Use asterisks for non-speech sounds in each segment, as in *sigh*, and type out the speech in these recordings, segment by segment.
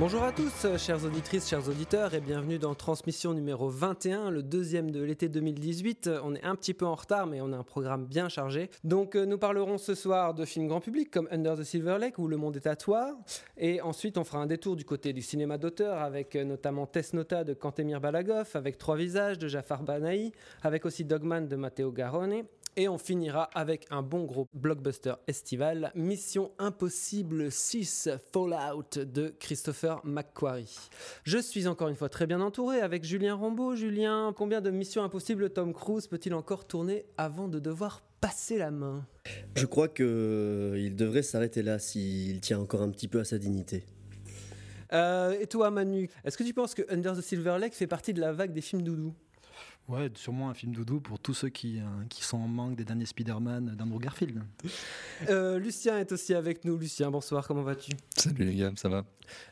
Bonjour à tous, chères auditrices, chers auditeurs, et bienvenue dans Transmission numéro 21, le deuxième de l'été 2018. On est un petit peu en retard, mais on a un programme bien chargé. Donc, euh, nous parlerons ce soir de films grand public comme Under the Silver Lake ou Le Monde est à toi. Et ensuite, on fera un détour du côté du cinéma d'auteur avec euh, notamment Tess Nota de Kantemir Balagov, avec Trois Visages de Jafar Banaï, avec aussi Dogman de Matteo Garone. Et on finira avec un bon gros blockbuster estival, Mission Impossible 6 Fallout de Christopher McQuarrie. Je suis encore une fois très bien entouré avec Julien Rambaud. Julien, combien de Missions Impossibles Tom Cruise peut-il encore tourner avant de devoir passer la main? Je crois qu'il devrait s'arrêter là s'il tient encore un petit peu à sa dignité. Euh, Et toi Manu, est-ce que tu penses que Under the Silver Lake fait partie de la vague des films doudou? Ouais, sûrement un film doudou pour tous ceux qui, euh, qui sont en manque des derniers Spider-Man d'Andrew Garfield. *laughs* Euh, Lucien est aussi avec nous. Lucien, bonsoir, comment vas-tu? Salut les gars, ça va?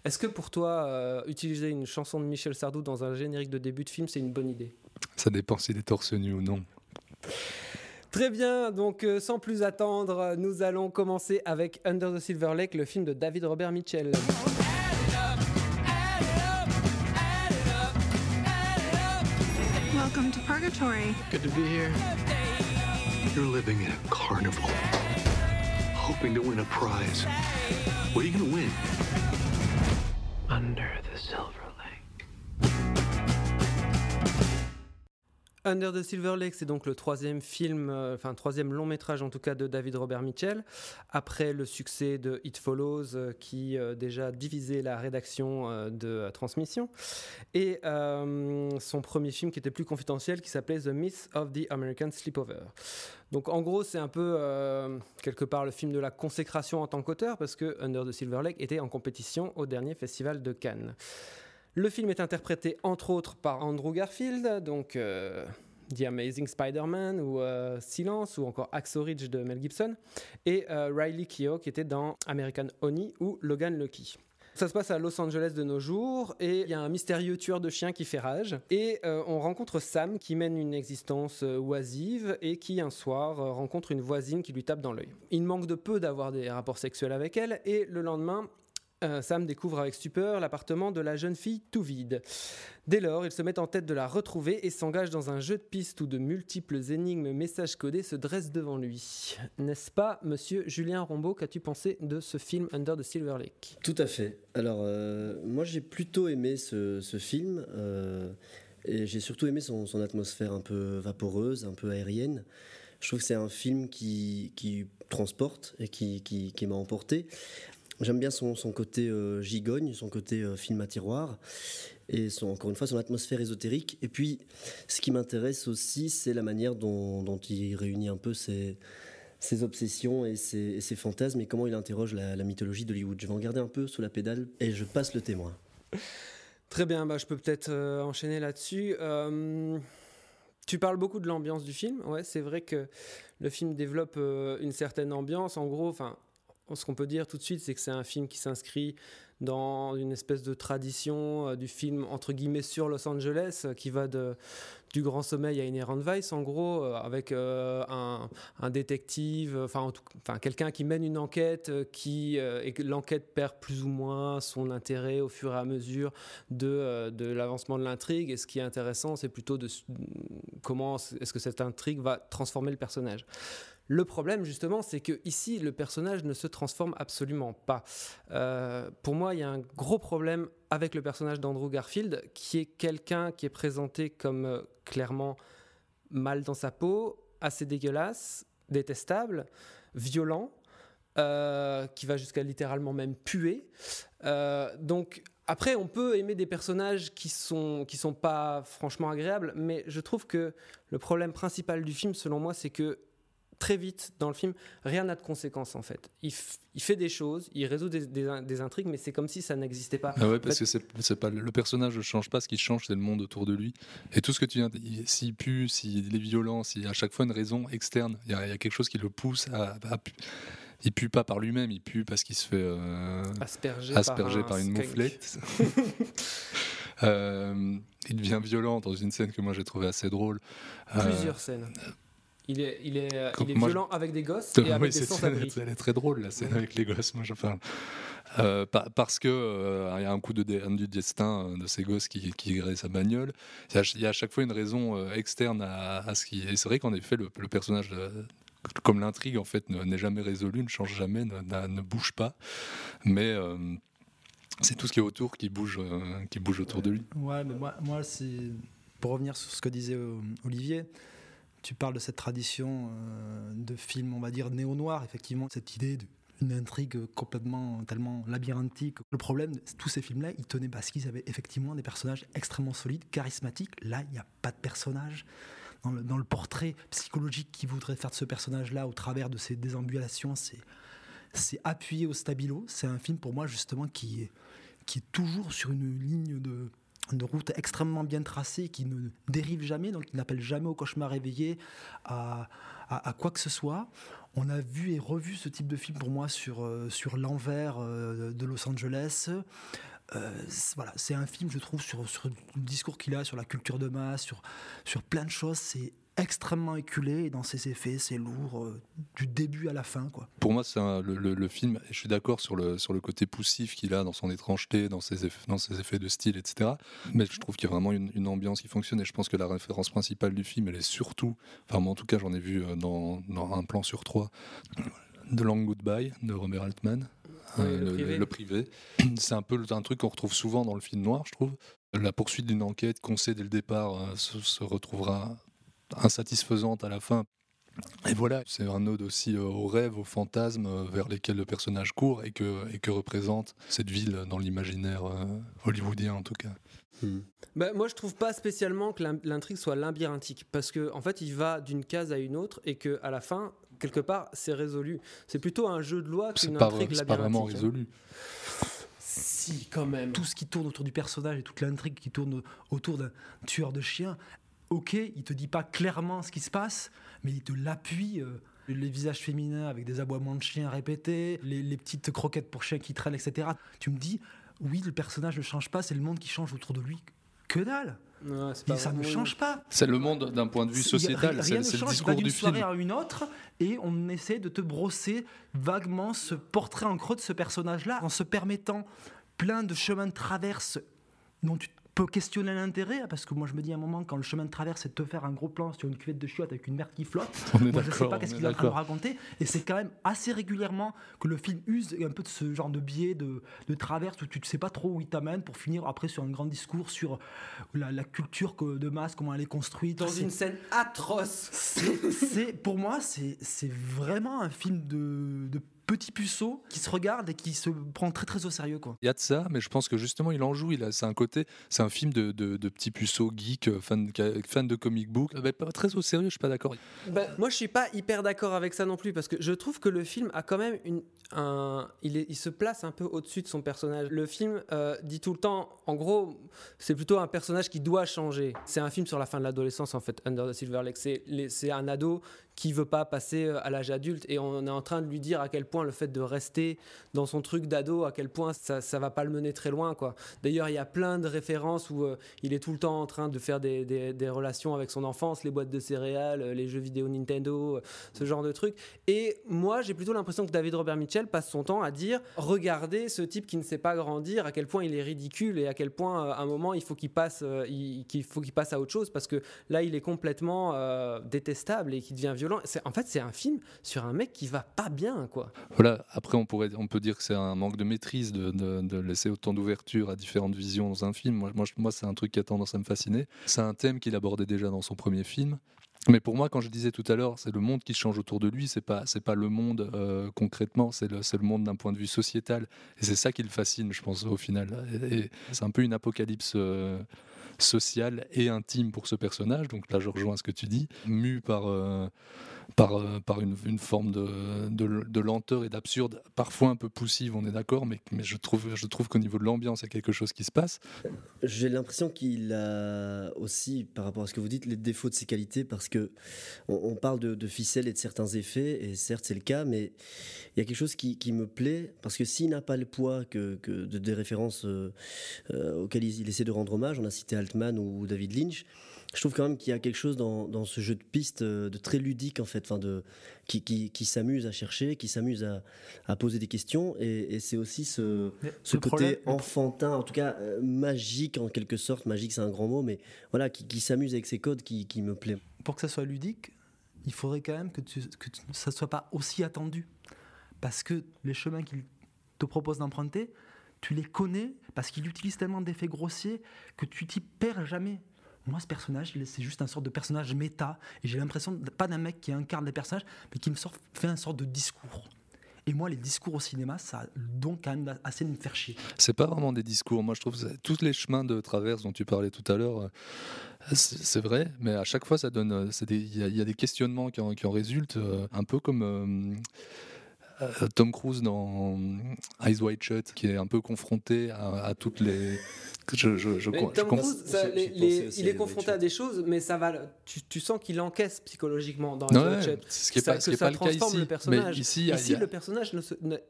Est-ce que pour toi, euh, utiliser une chanson de Michel Sardou dans un générique de début de film, c'est une bonne idée? Ça dépend s'il est torse nu ou non. Très bien, donc euh, sans plus attendre, nous allons commencer avec Under the Silver Lake, le film de David Robert Mitchell. Purgatory. Good to be here. You're living in a carnival, hoping to win a prize. What are you going to win? Under the Silver Under the Silver Lake, c'est donc le troisième film, euh, enfin troisième long métrage en tout cas de David Robert Mitchell, après le succès de It Follows euh, qui euh, déjà divisait la rédaction de Transmission, et son premier film qui était plus confidentiel qui s'appelait The Myth of the American Sleepover. Donc en gros c'est un peu quelque part le film de la consécration en tant qu'auteur parce que Under the Silver Lake était en compétition au dernier festival de Cannes. Le film est interprété entre autres par Andrew Garfield, donc euh, The Amazing Spider-Man ou euh, Silence ou encore Axel Ridge de Mel Gibson, et euh, Riley Keough qui était dans American Honey ou Logan Lucky. Ça se passe à Los Angeles de nos jours et il y a un mystérieux tueur de chiens qui fait rage. Et on rencontre Sam qui mène une existence oisive et qui un soir rencontre une voisine qui lui tape dans l'œil. Il manque de peu d'avoir des rapports sexuels avec elle et le lendemain, euh, Sam découvre avec stupeur l'appartement de la jeune fille tout vide. Dès lors, il se met en tête de la retrouver et s'engage dans un jeu de pistes où de multiples énigmes messages codés se dressent devant lui. N'est-ce pas, monsieur Julien Rombaud, qu'as-tu pensé de ce film Under the Silver Lake? Tout à fait. Alors, euh, moi j'ai plutôt aimé ce, film. euh, et j'ai surtout aimé son, atmosphère un peu vaporeuse, un peu aérienne. Je trouve que c'est un film qui, transporte et qui m'a emporté. J'aime bien son, son côté euh, gigogne, son côté euh, film à tiroir, et encore une fois son atmosphère ésotérique. Et puis, ce qui m'intéresse aussi, c'est la manière dont, il réunit un peu ses, ses obsessions et ses, fantasmes, et comment il interroge la, la mythologie d'Hollywood. Je vais en garder un peu sous la pédale, et je passe le témoin. Très bien, bah, je peux peut-être euh, enchaîner là-dessus. Tu parles beaucoup de l'ambiance du film. Ouais, c'est vrai que le film développe une certaine ambiance. En gros, enfin, ce qu'on peut dire tout de suite, c'est que c'est un film qui s'inscrit dans une espèce de tradition euh, du film entre guillemets sur Los Angeles, euh, qui va de, du Grand Sommeil à Inherent Vice, en gros, euh, avec un, détective, enfin, quelqu'un qui mène une enquête, qui et l'enquête perd plus ou moins son intérêt au fur et à mesure de, de l'avancement de l'intrigue. Et ce qui est intéressant, c'est plutôt de comment est-ce que cette intrigue va transformer le personnage. Le problème, justement, c'est que ici, le personnage ne se transforme absolument pas. Euh, pour moi, il y a un gros problème avec le personnage d'Andrew Garfield, qui est quelqu'un qui est présenté comme euh, clairement mal dans sa peau, assez dégueulasse, détestable, violent, euh, qui va jusqu'à littéralement même puer. Donc après, on peut aimer des personnages qui sont qui sont pas franchement agréables, mais je trouve que le problème principal du film, selon moi, c'est que très vite dans le film, rien n'a de conséquence en fait. Il, fait des choses, il résout des, des- des intrigues, mais c'est comme si ça n'existait pas. Ah ouais, parce En fait, que c'est pas le personnage ne change pas, ce qui change c'est le monde autour de lui. Et tout ce que tu viens, s'il pue, s'il est violent, s'il y a à chaque fois une raison externe, il y a, il y a quelque chose qui le pousse à, à il pue pas par lui-même, il pue parce qu'il se fait euh, aspergé par, par, un une mouflette. *laughs* Euh, il devient violent dans une scène que moi j'ai trouvé assez drôle. Euh, Plusieurs scènes. Il est, il est, euh, il est Moi, je- violent avec des gosses et avec des cette scène, sans-abri. elle, est très drôle, la scène avec les gosses, moi je parle. Euh, pa- parce que euh, y a un coup de dé- du destin euh, de ces gosses qui, qui sa bagnole. Il y, a, il y a à chaque fois une raison euh, externe à, à ce qui. Et c'est vrai qu'en effet, le, le personnage, de- comme l'intrigue en fait, ne- n'est jamais résolue, ne change jamais, ne, bouge pas. Mais euh, c'est tout ce qui est autour qui bouge, euh, qui bouge autour de lui. Ouais, mais moi, moi c'est pour revenir sur ce que disait euh, Olivier. Tu parles de cette tradition euh, de film, on va dire néo-noir, effectivement, cette idée d'une intrigue complètement tellement labyrinthique. Le problème, tous ces films-là, ils tenaient parce qu'ils avaient effectivement des personnages extrêmement solides, charismatiques. Là, il n'y a pas de personnage. Dans le, portrait psychologique qu'ils voudraient faire de ce personnage-là au travers de ses déambulations, c'est appuyé au stabilo. C'est un film pour moi justement qui est toujours sur une ligne de, de route extrêmement bien tracée, qui ne dérive jamais, donc qui n'appelle jamais au cauchemar réveillé, à, quoi que ce soit. On a vu et revu ce type de film pour moi sur, euh, sur l'envers euh, de Los Angeles. Euh, voilà, c'est un film, je trouve, sur, sur le discours qu'il a sur la culture de masse, sur, sur plein de choses. C'est extrêmement éculé et dans ses effets, c'est lourd euh, du début à la fin. Quoi. Pour moi, c'est le, le- le film, je suis d'accord sur le, sur le côté poussif qu'il a dans son étrangeté, dans ses, effets, dans ses effets de style, etc. Mais je trouve qu'il y a vraiment une, une ambiance qui fonctionne et je pense que la référence principale du film, elle est surtout, enfin moi en tout cas j'en ai vu euh, dans, dans un plan sur trois, The Long Goodbye de Robert Altman. Oui, euh, le privé. le privé. C'est un peu un truc qu'on retrouve souvent dans le film noir, je trouve. La poursuite d'une enquête qu'on sait dès le départ euh, se, se retrouvera insatisfaisante à la fin. Et voilà, c'est un ode aussi euh, aux rêves, aux fantasmes euh, vers lesquels le personnage court et que, et que représente cette ville dans l'imaginaire euh, hollywoodien en tout cas. Hmm. Bah, moi, je trouve pas spécialement que l'in- l'intrigue soit labyrinthique, parce que en fait, il va d'une case à une autre et que à la fin, quelque part, c'est résolu. C'est plutôt un jeu de loi C'est qu'une pas, intrigue c'est pas vraiment labyrinthique. résolu. Si, quand même. tout ce qui tourne autour du personnage et toute l'intrigue qui tourne autour d'un tueur de chiens, ok, il te dit pas clairement ce qui se passe, mais il te l'appuie. euh, les visages féminins avec des aboiements de chiens répétés, les, les petites croquettes pour chiens qui traînent, etc. Tu me dis, oui, le personnage ne change pas, c'est le monde qui change autour de lui. Que dalle c'est Et ça ne change pas. C'est le monde d'un point de vue sociétal, rien c'est ne change, il va discours d'une du film. soirée à une autre et on essaie de te brosser vaguement ce portrait en creux de ce personnage-là en se permettant plein de chemins de traverse dont tu questionner l'intérêt parce que moi je me dis à un moment quand le chemin de traverse c'est de te faire un gros plan sur une cuvette de chiottes avec une merde qui flotte *laughs* On est moi je sais d'accord, pas qu'est-ce est qu'il est en train de d'accord. raconter et c'est quand même assez régulièrement que le film use un peu de ce genre de biais de, de traverse où tu ne sais pas trop où il t'amène pour finir après sur un grand discours sur la, la culture que- de masse comment elle est construite Dans C'est- une scène atroce. c'est, c'est- pour moi, c'est, c'est vraiment un film de, de petit puceau qui se regarde et qui se prend très très au sérieux. Quoi. Il y a de ça, mais je pense que justement il en joue. Il a, c'est un côté, c'est un film de, de, de petits puceaux geeks, euh, fan, de- fan de comic book. Mais pas très au sérieux, je suis pas d'accord. Bah, moi, je suis pas hyper d'accord avec ça non plus parce que je trouve que le film a quand même une, un, il, est, il se place un peu au-dessus de son personnage. Le film euh, dit tout le temps, en gros, c'est plutôt un personnage qui doit changer. C'est un film sur la fin de l'adolescence en fait, Under the Silver Lake. C'est un ado qui veut pas passer euh, à l'âge adulte et on est en train de lui dire à quel point le fait de rester dans son truc d'ado, à quel point ça, ça va pas le mener très loin quoi. D'ailleurs, il y a plein de références où euh, il est tout le temps en train de faire des, relations avec son enfance, les boîtes de céréales, euh, les jeux vidéo Nintendo, ce genre de trucs. Et moi, j'ai plutôt l'impression que David Robert Mitchell passe son temps à dire regardez ce type qui ne sait pas grandir, à quel point il est ridicule et à quel point à un moment il faut qu'il passe, il- faut qu'il passe à autre chose parce que là, il est complètement détestable et qui devient violent. En fait, c'est un film sur un mec qui va pas bien, quoi. Voilà. Après, on pourrait, on peut dire que c'est un manque de maîtrise de, laisser autant d'ouverture à différentes visions dans un film. Moi, c'est un truc qui a tendance à me fasciner. C'est un thème qu'il abordait déjà dans son premier film. Mais pour moi, quand je disais tout à l'heure, c'est le monde qui change autour de lui. C'est pas, pas le monde euh, concrètement. C'est le, le monde d'un point de vue sociétal. Et c'est ça qui le fascine, je pense, au final. Et c'est un peu une apocalypse. euh, sociale et intime pour ce personnage. Donc là je rejoins ce que tu dis. Mu par euh, par, euh, par une, forme de, lenteur et d'absurde, parfois un peu poussive, on est d'accord, mais, je trouve, qu'au niveau de l'ambiance, il y a quelque chose qui se passe. J'ai l'impression qu'il a aussi, par rapport à ce que vous dites, les défauts de ses qualités, parce que on, parle de, ficelles et de certains effets, et certes c'est le cas, mais il y a quelque chose qui, me plaît, parce que s'il n'a pas le poids que, que de, des références euh, euh, auxquelles il essaie de rendre hommage, on a cité Altman ou David Lynch, je trouve quand même qu'il y a quelque chose dans, dans ce jeu de piste euh, de très ludique en fait, enfin de, qui, qui, qui s'amuse à chercher, qui s'amuse à, à poser des questions, et, et c'est aussi ce, côté problème- enfantin, en tout cas euh, magique en quelque sorte, magique c'est un grand mot, mais voilà, qui, qui s'amuse avec ses codes qui, qui me plaît. pour que ça soit ludique, il faudrait quand même que, tu, que tu- ça ne soit pas aussi attendu. Parce que les chemins qu'il te propose d'emprunter, tu les connais parce qu'il utilise tellement d'effets grossiers que tu t'y perds jamais. Moi, ce personnage, c'est juste un sorte de personnage méta. Et j'ai l'impression, pas d'un mec qui incarne des personnages, mais qui me sort, fait un sorte de discours. Et moi, les discours au cinéma, ça a donc quand même assez de me faire chier. C'est pas vraiment des discours. Moi, je trouve que tous les chemins de traverse dont tu parlais tout à l'heure, euh, c'est vrai, mais à chaque fois, ça donne. euh, Il y, a- des questionnements qui en, résultent, euh, un peu comme. Tom Cruise dans Eyes Wide Shut, qui est un peu confronté à, à toutes les. Je, je, je, Mais je Tom comprends- Cruise, ça, les- les- il est confronté White à des choses, mais ça va. Tu, tu sens qu'il encaisse psychologiquement dans Ouais, White Shut. ce qui est Ça- pas, ce que ça pas le cas transforme ici. le personnage. Mais ici, Ici, a- le personnage,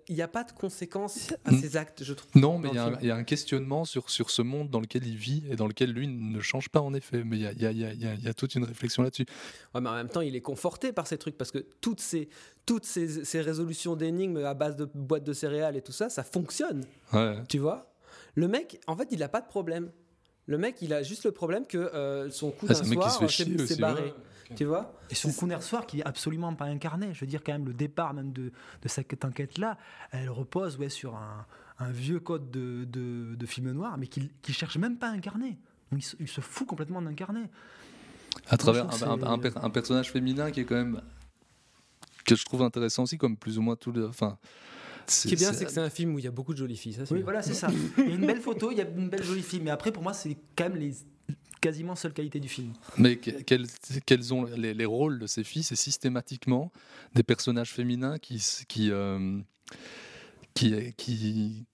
il n'y a pas de conséquences à Mm. ses actes, je trouve. Non, mais il y, a un- film. il y a un questionnement sur, sur ce monde dans lequel il vit et dans lequel lui ne change pas en effet. Mais il y a, il y a- il y a- il y a- il y a toute une réflexion là-dessus. Ouais, mais en même temps, il est conforté par ces trucs parce que toutes ces, toutes ces, ces résolutions d'énigmes à base de boîtes de céréales et tout ça, ça fonctionne. Ouais. Tu vois? Le mec, en fait, il n'a pas de problème. Le mec, il a juste le problème que euh, son coup Ah, d'un c'est soir s'est aussi, barré. ouais. Tu vois? Et son coup d'un soir qui est absolument pas incarné. Je veux dire, quand même, le départ même de, de cette enquête-là, elle repose ouais, sur un, un vieux code de, de, de film noir, mais qu'il ne cherche même pas à incarner. Donc, il, se, il se fout complètement d'incarner. À travers un, c'est- un personnage féminin qui est quand même. Que je trouve intéressant aussi, comme plus ou moins tout le. Enfin. Ce qui est bien, c'est que c'est un film où il y a beaucoup de jolies filles. Ça, Oui, bien. voilà, c'est ça. *laughs* Il y a une belle photo, il y a une belle jolie fille, mais après, pour moi, c'est quand même les quasiment seules qualités du film. Mais que- quels, quels ont les, les rôles de ces filles C'est systématiquement des personnages féminins qui, qui, euh, qui, qui,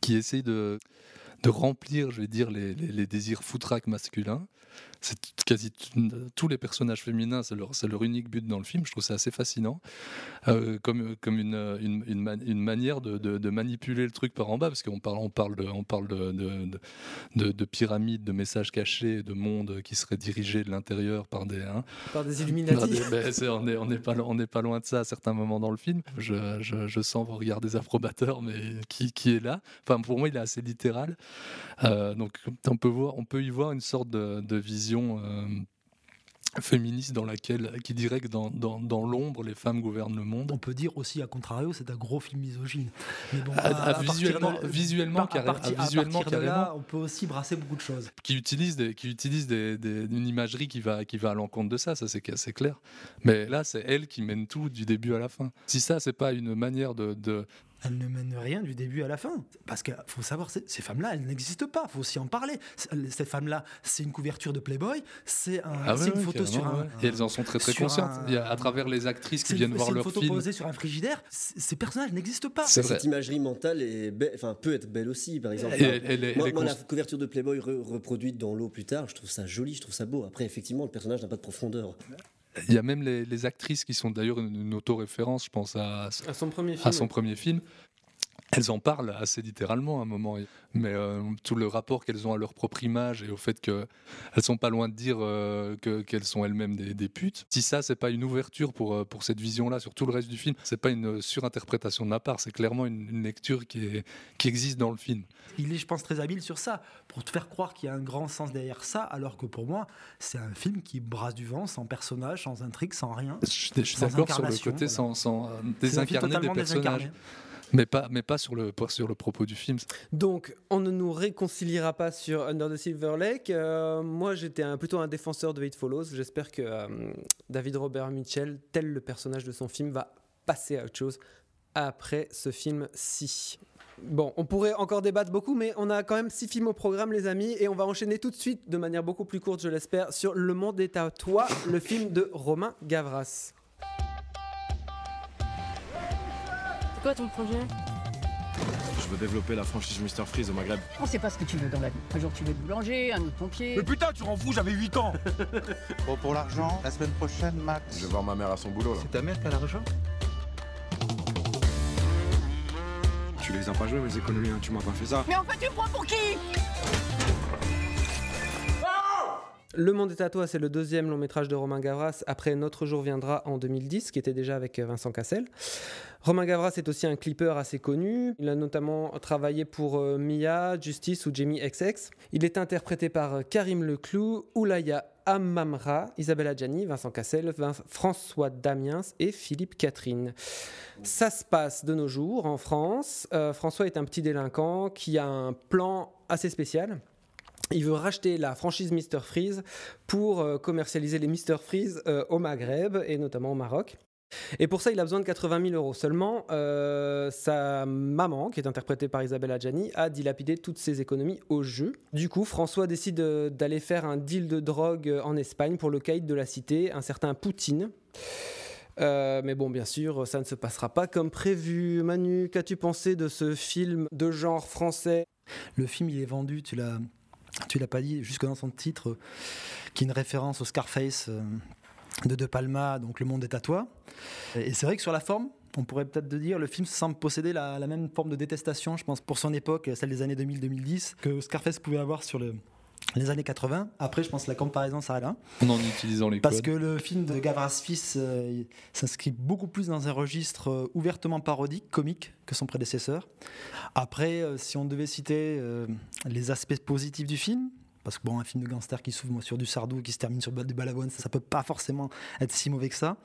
qui essayent de, de remplir, je vais dire, les, les- les désirs foutraques masculins. C'est quasi tous les personnages féminins, c'est leur, unique but dans le film. Je trouve ça assez fascinant, Euh, comme, comme une, une, une, man- une manière de, de- de manipuler le truc par en bas, parce qu'on parle, on parle, de, on parle de, de, de- de, de pyramides, de messages cachés, de mondes qui seraient dirigés de l'intérieur par des. hein, Par des Illuminati. ben, c'est- on n'est on pas, on pas loin de ça à certains moments dans le film. Je, je, je sens vos regards des approbateurs, mais qui, qui est là? Enfin, pour moi, il est assez littéral. Euh, donc, on peut, voir, on peut y voir une sorte de, de vision euh, féministe dans laquelle, qui dirait que dans, dans, dans l'ombre, les femmes gouvernent le monde. On peut dire aussi, à contrario, c'est un gros film misogyne. Mais bon, partir visuellement- de- visuellement, à ah, à visuellement, partir de là, carrément. on peut aussi brasser beaucoup de choses. qui utilise, des, qui utilise des, des- une imagerie qui va, qui va à l'encontre de ça, ça c'est assez clair. Mais là, c'est elle qui mène tout du début à la fin. Si ça, c'est pas une manière de, de, Elle ne mène rien du début à la fin. Parce qu'il faut savoir, ces femmes-là, elles n'existent pas. Il faut aussi en parler. C'est- Cette femme-là, c'est une couverture de Playboy. C'est un- Ah ouais, une ouais, photo sur un. ouais. Et elles en sont très très conscientes. un- Il y a, à travers les actrices qui viennent voir c'est une leur photo film. posée sur un frigidaire. Ces personnages n'existent pas. Cette imagerie mentale est enfin, peut être belle aussi, par exemple. Et elle, elle est- Moi, moi, la couverture de Playboy re- reproduite dans l'eau plus tard, je trouve ça joli, je trouve ça beau. Après, effectivement, le personnage n'a pas de profondeur. Il y a même les, les actrices qui sont d'ailleurs une, une auto-référence, je pense à, À son premier film. à son premier film. Elles en parlent assez littéralement à un moment, mais euh, tout le rapport qu'elles ont à leur propre image et au fait qu'elles sont pas loin de dire euh, que- qu'elles sont elles-mêmes des, des putes. Si ça, c'est pas une ouverture pour, euh, pour cette vision-là sur tout le reste du film, c'est pas une surinterprétation de ma part, c'est clairement une, une lecture qui, est, qui existe dans le film. Il est, je pense, très habile sur ça, pour te faire croire qu'il y a un grand sens derrière ça, alors que pour moi, c'est un film qui brasse du vent, sans personnage, sans intrigue, sans rien. Je suis, je suis d'accord sur le côté voilà. sans, désincarner des personnages, désincarné. Mais pas, mais pas sur, le, sur le propos du film. Donc, on ne nous réconciliera pas sur Under the Silver Lake. Euh, moi, j'étais plutôt un défenseur de It Follows. J'espère que euh, David Robert Mitchell, tel le personnage de son film, va passer à autre chose après ce film-ci. Bon, on pourrait encore débattre beaucoup, mais on a quand même six films au programme, les amis, et on va enchaîner tout de suite, de manière beaucoup plus courte, je l'espère, sur Le Monde est à toi, le film de Romain Gavras. C'est quoi ton projet Je veux développer la franchise Mr Freeze au Maghreb. On sait pas ce que tu veux dans la vie. Un jour tu veux être boulanger, un autre pompier. Mais putain, tu rends fou, j'avais 8 ans *laughs* Bon, pour l'argent, la semaine prochaine, Max. Je vais voir ma mère à son boulot là. C'est ta mère qui a l'argent Tu les as pas joués mes économies, hein, tu m'as pas fait ça. Mais en fait tu me prends pour qui Le Monde est à toi, c'est le deuxième long métrage de Romain Gavras après Notre jour viendra en 2010, qui était déjà avec euh, Vincent Cassel. Romain Gavras est aussi un clipper assez connu. Il a notamment travaillé pour euh, Mia, Justice ou Jamie XX. Il est interprété par euh, Karim Leclou, Oulaya Amamra, Isabelle Adjani, Vincent Cassel, François Damiens et Philippe Catherine. Ça se passe de nos jours en France. Euh, François est un petit délinquant qui a un plan assez spécial. Il veut racheter la franchise Mr Freeze pour commercialiser les Mr Freeze au Maghreb et notamment au Maroc. Et pour ça, il a besoin de 80 000 euros. Seulement, euh, sa maman, qui est interprétée par Isabelle Adjani, a dilapidé toutes ses économies au jeu. Du coup, François décide euh, d'aller faire un deal de drogue euh, en Espagne pour le caïd de la cité, un certain Poutine. Mais bon, bien sûr, ça ne se passera pas comme prévu. Manu, qu'as-tu pensé de ce film de genre français? Le film, il est vendu, tu l'as, pas dit, jusque dans son titre, qui est une référence au Scarface de De Palma, donc Le Monde est à toi. Et c'est vrai que sur la forme, on pourrait peut-être dire, le film semble posséder la, la même forme de détestation, je pense, pour son époque, celle des années 2000-2010, que Scarface pouvait avoir sur le- les années 80. Après, je pense que la comparaison s'arrête là. En utilisant les Parce codes. que le film de Gavras Fils euh, s'inscrit beaucoup plus dans un registre euh, ouvertement parodique, comique, que son prédécesseur. Après, euh, si on devait citer les aspects positifs du film, parce que bon, un film de gangster qui s'ouvre sur du sardou et qui se termine sur du balavoine, ça, ça peut pas forcément être si mauvais que ça.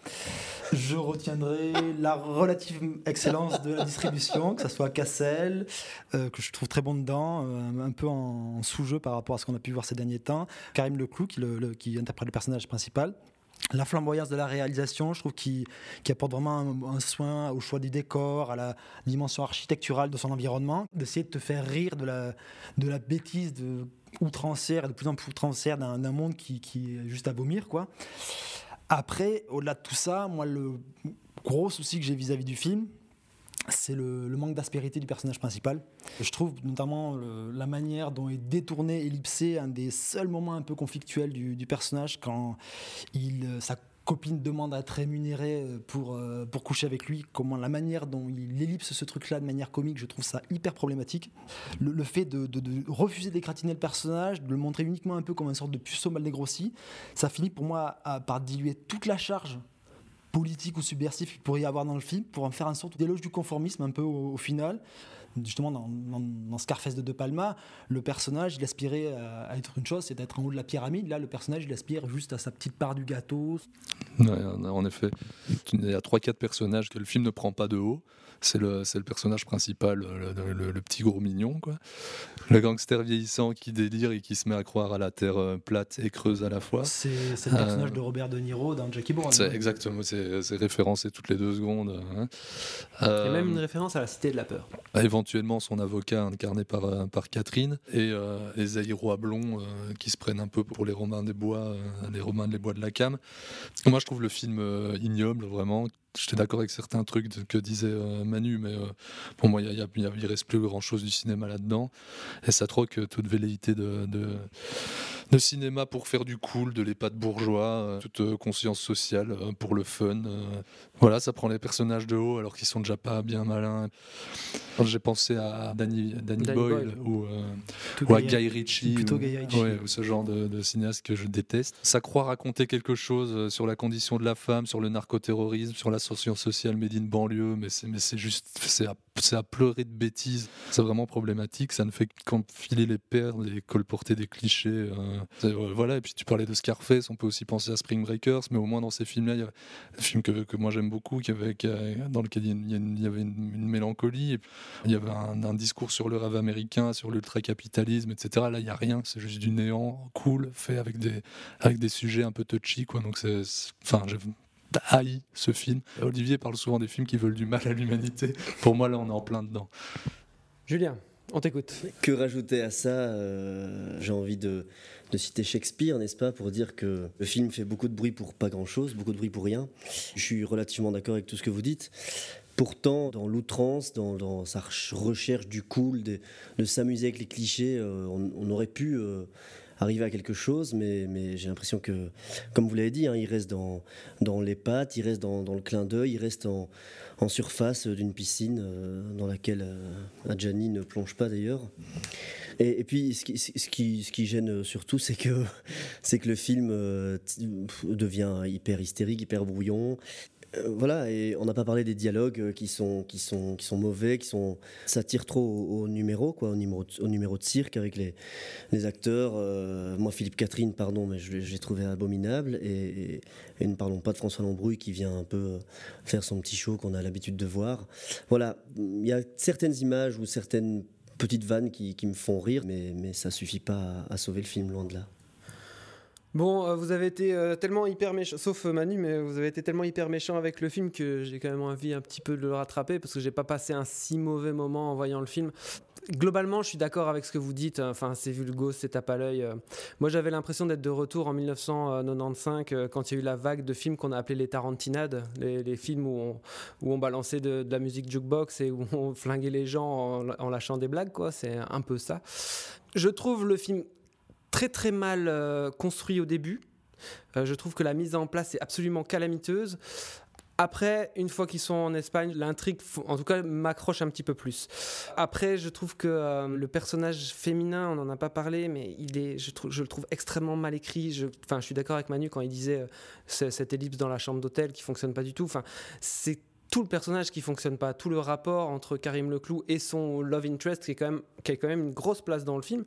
Je retiendrai la relative excellence de la distribution, que ça soit Cassel, euh, que je trouve très bon dedans, euh, un peu en, sous-jeu par rapport à ce qu'on a pu voir ces derniers temps. Karim Leclou, qui, interprète le personnage principal. La flamboyance de la réalisation, je trouve qu'il apporte vraiment un, un soin au choix du décor, à la dimension architecturale de son environnement, d'essayer de te faire rire de la, de la bêtise de outrancière de plus en plus outrancière d'un monde qui, qui est juste à vomir, quoi. Après, au-delà de tout ça, moi, le gros souci que j'ai vis-à-vis du film, c'est le, le manque d'aspérité du personnage principal. Je trouve notamment la manière dont est détourné, ellipsé un des seuls moments un peu conflictuels du, du personnage quand il, euh, sa copine demande à être rémunérée euh, pour, euh, pour coucher avec lui. Comment la manière dont il ellipse ce truc-là de manière comique, je trouve ça hyper problématique. Le, fait de, refuser d'écratiner le personnage, de le montrer uniquement un peu comme une sorte de puceau mal dégrossi, ça finit pour moi par diluer toute la charge politique ou subversif qu'il pourrait y avoir dans le film pour en faire une sorte d'éloge du conformisme un peu au final. Justement, dans, Scarface de De Palma, le personnage, il aspirait à, être une chose, c'est d'être en haut de la pyramide. Là, le personnage, il aspire juste à sa petite part du gâteau. En effet, il y a 3-4 personnages que le film ne prend pas de haut. C'est le, personnage principal, le, le- le petit gros mignon. Quoi. Le gangster vieillissant qui délire et qui se met à croire à la terre euh, plate et creuse à la fois. C'est le Euh, personnage de Robert De Niro dans Jackie Brown. C'est Ouais. exactement, c'est référencé toutes les deux secondes. hein. Il y a Euh, même une référence à la Cité de la Peur. éventuellement son avocat incarné par, euh, par Catherine et euh, les euh, qui se prennent un peu pour les Romains des Bois, euh, les Romains des Bois de la Cam. Moi je trouve le film euh, ignoble vraiment. J'étais d'accord avec certains trucs que disait euh, Manu, mais euh, pour moi il il reste plus grand chose du cinéma là-dedans. Et ça troque euh, toute velléité de, de cinéma pour faire du cool, de l'EHPAD bourgeois, euh, toute euh, conscience sociale euh, pour le fun. Voilà, ça prend les personnages de haut alors qu'ils sont déjà pas bien malins. J'ai pensé à Danny, Danny, Danny Boyle, Boyle. ou, à Guy- Ritchie. plutôt ou, Guy Ritchie. ouais, ou ce genre de, de cinéaste que je déteste. Ça croit raconter quelque chose sur la condition de la femme, sur le narcoterrorisme, sur l'ascension sociale made in banlieue, mais c'est juste, c'est à, pleurer de bêtises. C'est vraiment problématique. Ça ne fait qu'enfiler les perles et colporter des clichés. euh. Euh, voilà. Et puis tu parlais de Scarface, on peut aussi penser à Spring Breakers, mais au moins dans ces films-là, il y a un film que, que moi j'aime beaucoup, qui dans lequel il y avait une, mélancolie, il y avait un, discours sur le rêve américain, sur l'ultracapitalisme, etc. Là, il n'y a rien, c'est juste du néant, cool, fait avec des, avec des sujets un peu touchy, quoi. Donc c'est, enfin, haï ce film. Olivier parle souvent des films qui veulent du mal à l'humanité. Pour moi, là, on est en plein dedans. Julien, on t'écoute. Que rajouter à ça euh, J'ai envie de, de citer Shakespeare, n'est-ce pas, pour dire que le film fait beaucoup de bruit pour pas grand-chose, beaucoup de bruit pour rien. Je suis relativement d'accord avec tout ce que vous dites. Pourtant, dans l'outrance, dans, dans, sa recherche du cool, de, s'amuser avec les clichés, on, on, aurait pu arriver à quelque chose, mais, mais j'ai l'impression que, comme vous l'avez dit, hein, il reste dans, dans les pattes, il reste dans, dans le clin d'œil, il reste en, en surface d'une piscine euh, dans laquelle euh, Adjani ne plonge pas d'ailleurs. Et, puis, ce qui, gêne surtout, c'est que, *laughs* c'est que le film euh, devient hyper hystérique, hyper brouillon. Euh, voilà, et on n'a pas parlé des dialogues euh, qui sont, qui sont, qui sont mauvais, qui sont, ça tire trop au, numéro, quoi, au numéro, de, au de cirque avec les, les acteurs. Euh, moi, Philippe Catherine, pardon, mais je, l'ai trouvé abominable. Et, et, ne parlons pas de François Lambrouille qui vient un peu faire son petit show qu'on a l'habitude de voir. Voilà, il y a certaines images ou certaines petites vannes qui, me font rire, mais, ça suffit pas à sauver le film, loin de là. Bon, euh, vous avez été euh, tellement hyper méchant, sauf euh, Manu, mais vous avez été tellement hyper méchant avec le film que j'ai quand même envie un petit peu de le rattraper parce que j'ai pas passé un si mauvais moment en voyant le film. Globalement, je suis d'accord avec ce que vous dites. Enfin, c'est vulgo, c'est tape à l'œil. Moi, j'avais l'impression d'être de retour en 1995 quand il y a eu la vague de films qu'on a appelé les Tarantinades, les, films où on, où on balançait de, la musique jukebox et où on flinguait les gens en, en lâchant des blagues, quoi. C'est un peu ça. Je trouve le film très très mal euh, construit au début. Euh, je trouve que la mise en place est absolument calamiteuse. Après, une fois qu'ils sont en Espagne, l'intrigue, en tout cas, m'accroche un petit peu plus. Après, je trouve que euh, le personnage féminin, on n'en a pas parlé, mais il est, je, le trouve extrêmement mal écrit. Je, je suis d'accord avec Manu quand il disait cette ellipse dans la chambre d'hôtel qui fonctionne pas du tout. Enfin, c'est tout le personnage qui fonctionne pas, tout le rapport entre Karim Leclou et son love interest qui est quand même, qui a quand même une grosse place dans le film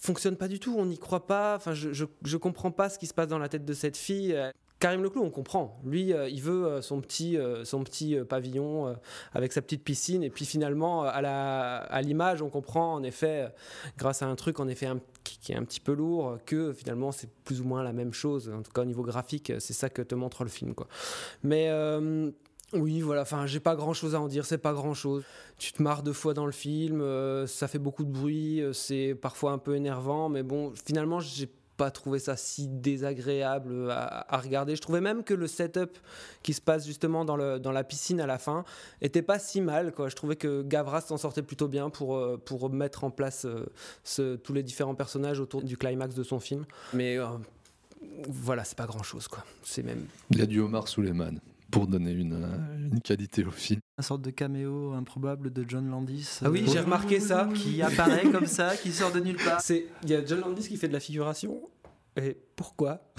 fonctionne pas du tout, on n'y croit pas. Enfin, je, je, comprends pas ce qui se passe dans la tête de cette fille. Karim Leclou, on comprend. Lui, euh, il veut euh, son petit, euh, son petit pavillon avec sa petite piscine. Et puis finalement, à, la, à l'image, on comprend en effet, grâce à un truc en effet qui, est un petit peu lourd, que finalement c'est plus ou moins la même chose. En tout cas, au niveau graphique, c'est ça que te montre le film. Quoi. Mais oui, voilà, enfin, j'ai pas grand chose à en dire, c'est pas grand chose. Tu te marres deux fois dans le film, euh, ça fait beaucoup de bruit, euh, c'est parfois un peu énervant, mais bon, finalement, j'ai pas trouvé ça si désagréable à, regarder. Je trouvais même que le setup qui se passe justement dans, le, dans la piscine à la fin était pas si mal. Je trouvais que Gavras s'en sortait plutôt bien pour, euh, pour mettre en place ce, tous les différents personnages autour du climax de son film. Mais voilà, c'est pas grand chose. Quoi. C'est même... Il y a du Omar Suleiman pour donner une, euh, une, qualité au film. Une sorte de caméo improbable de John Landis. Ah oui, j'ai euh, remarqué ça. Qui apparaît comme ça, qui sort de nulle part. Il y a John Landis qui fait de la figuration. Et pourquoi? *laughs*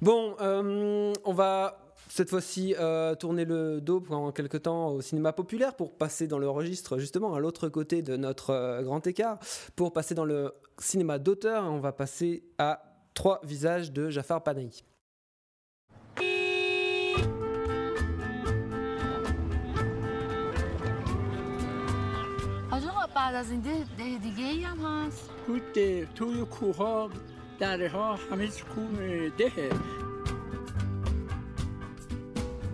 Bon, euh, on va cette fois-ci tourner le dos pendant quelques temps au cinéma populaire pour passer dans le registre justement à l'autre côté de notre grand écart, pour passer dans le cinéma d'auteur. On va passer à Trois visages de Jafar Panahi. بعد از این ده, ده دیگه ای هم هست تو ده توی کوها دره ها همه دهه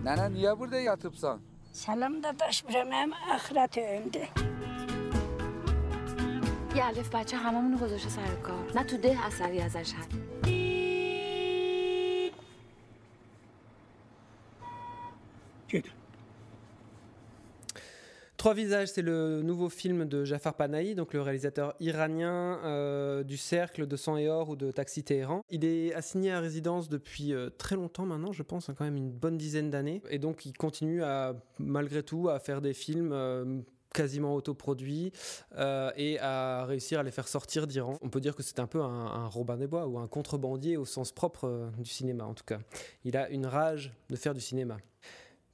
Nene niye burada yatıpsan? Selam da daş biremem ahiret önde. یه الف بچه هممونو گذاشته سر کار نه تو ده اثری ازش هست Trois visages, c'est le nouveau film de Jafar Panahi, donc le réalisateur iranien euh, du Cercle, de Sang et Or ou de Taxi Téhéran. Il est assigné à résidence depuis euh, très longtemps maintenant, je pense, hein, quand même une bonne dizaine d'années. Et donc il continue à, malgré tout, à faire des films. Euh, quasiment autoproduits et à réussir à les faire sortir d'Iran. On peut dire que c'est un peu un, un, Robin des Bois ou un contrebandier au sens propre du cinéma en tout cas. Il a une rage de faire du cinéma.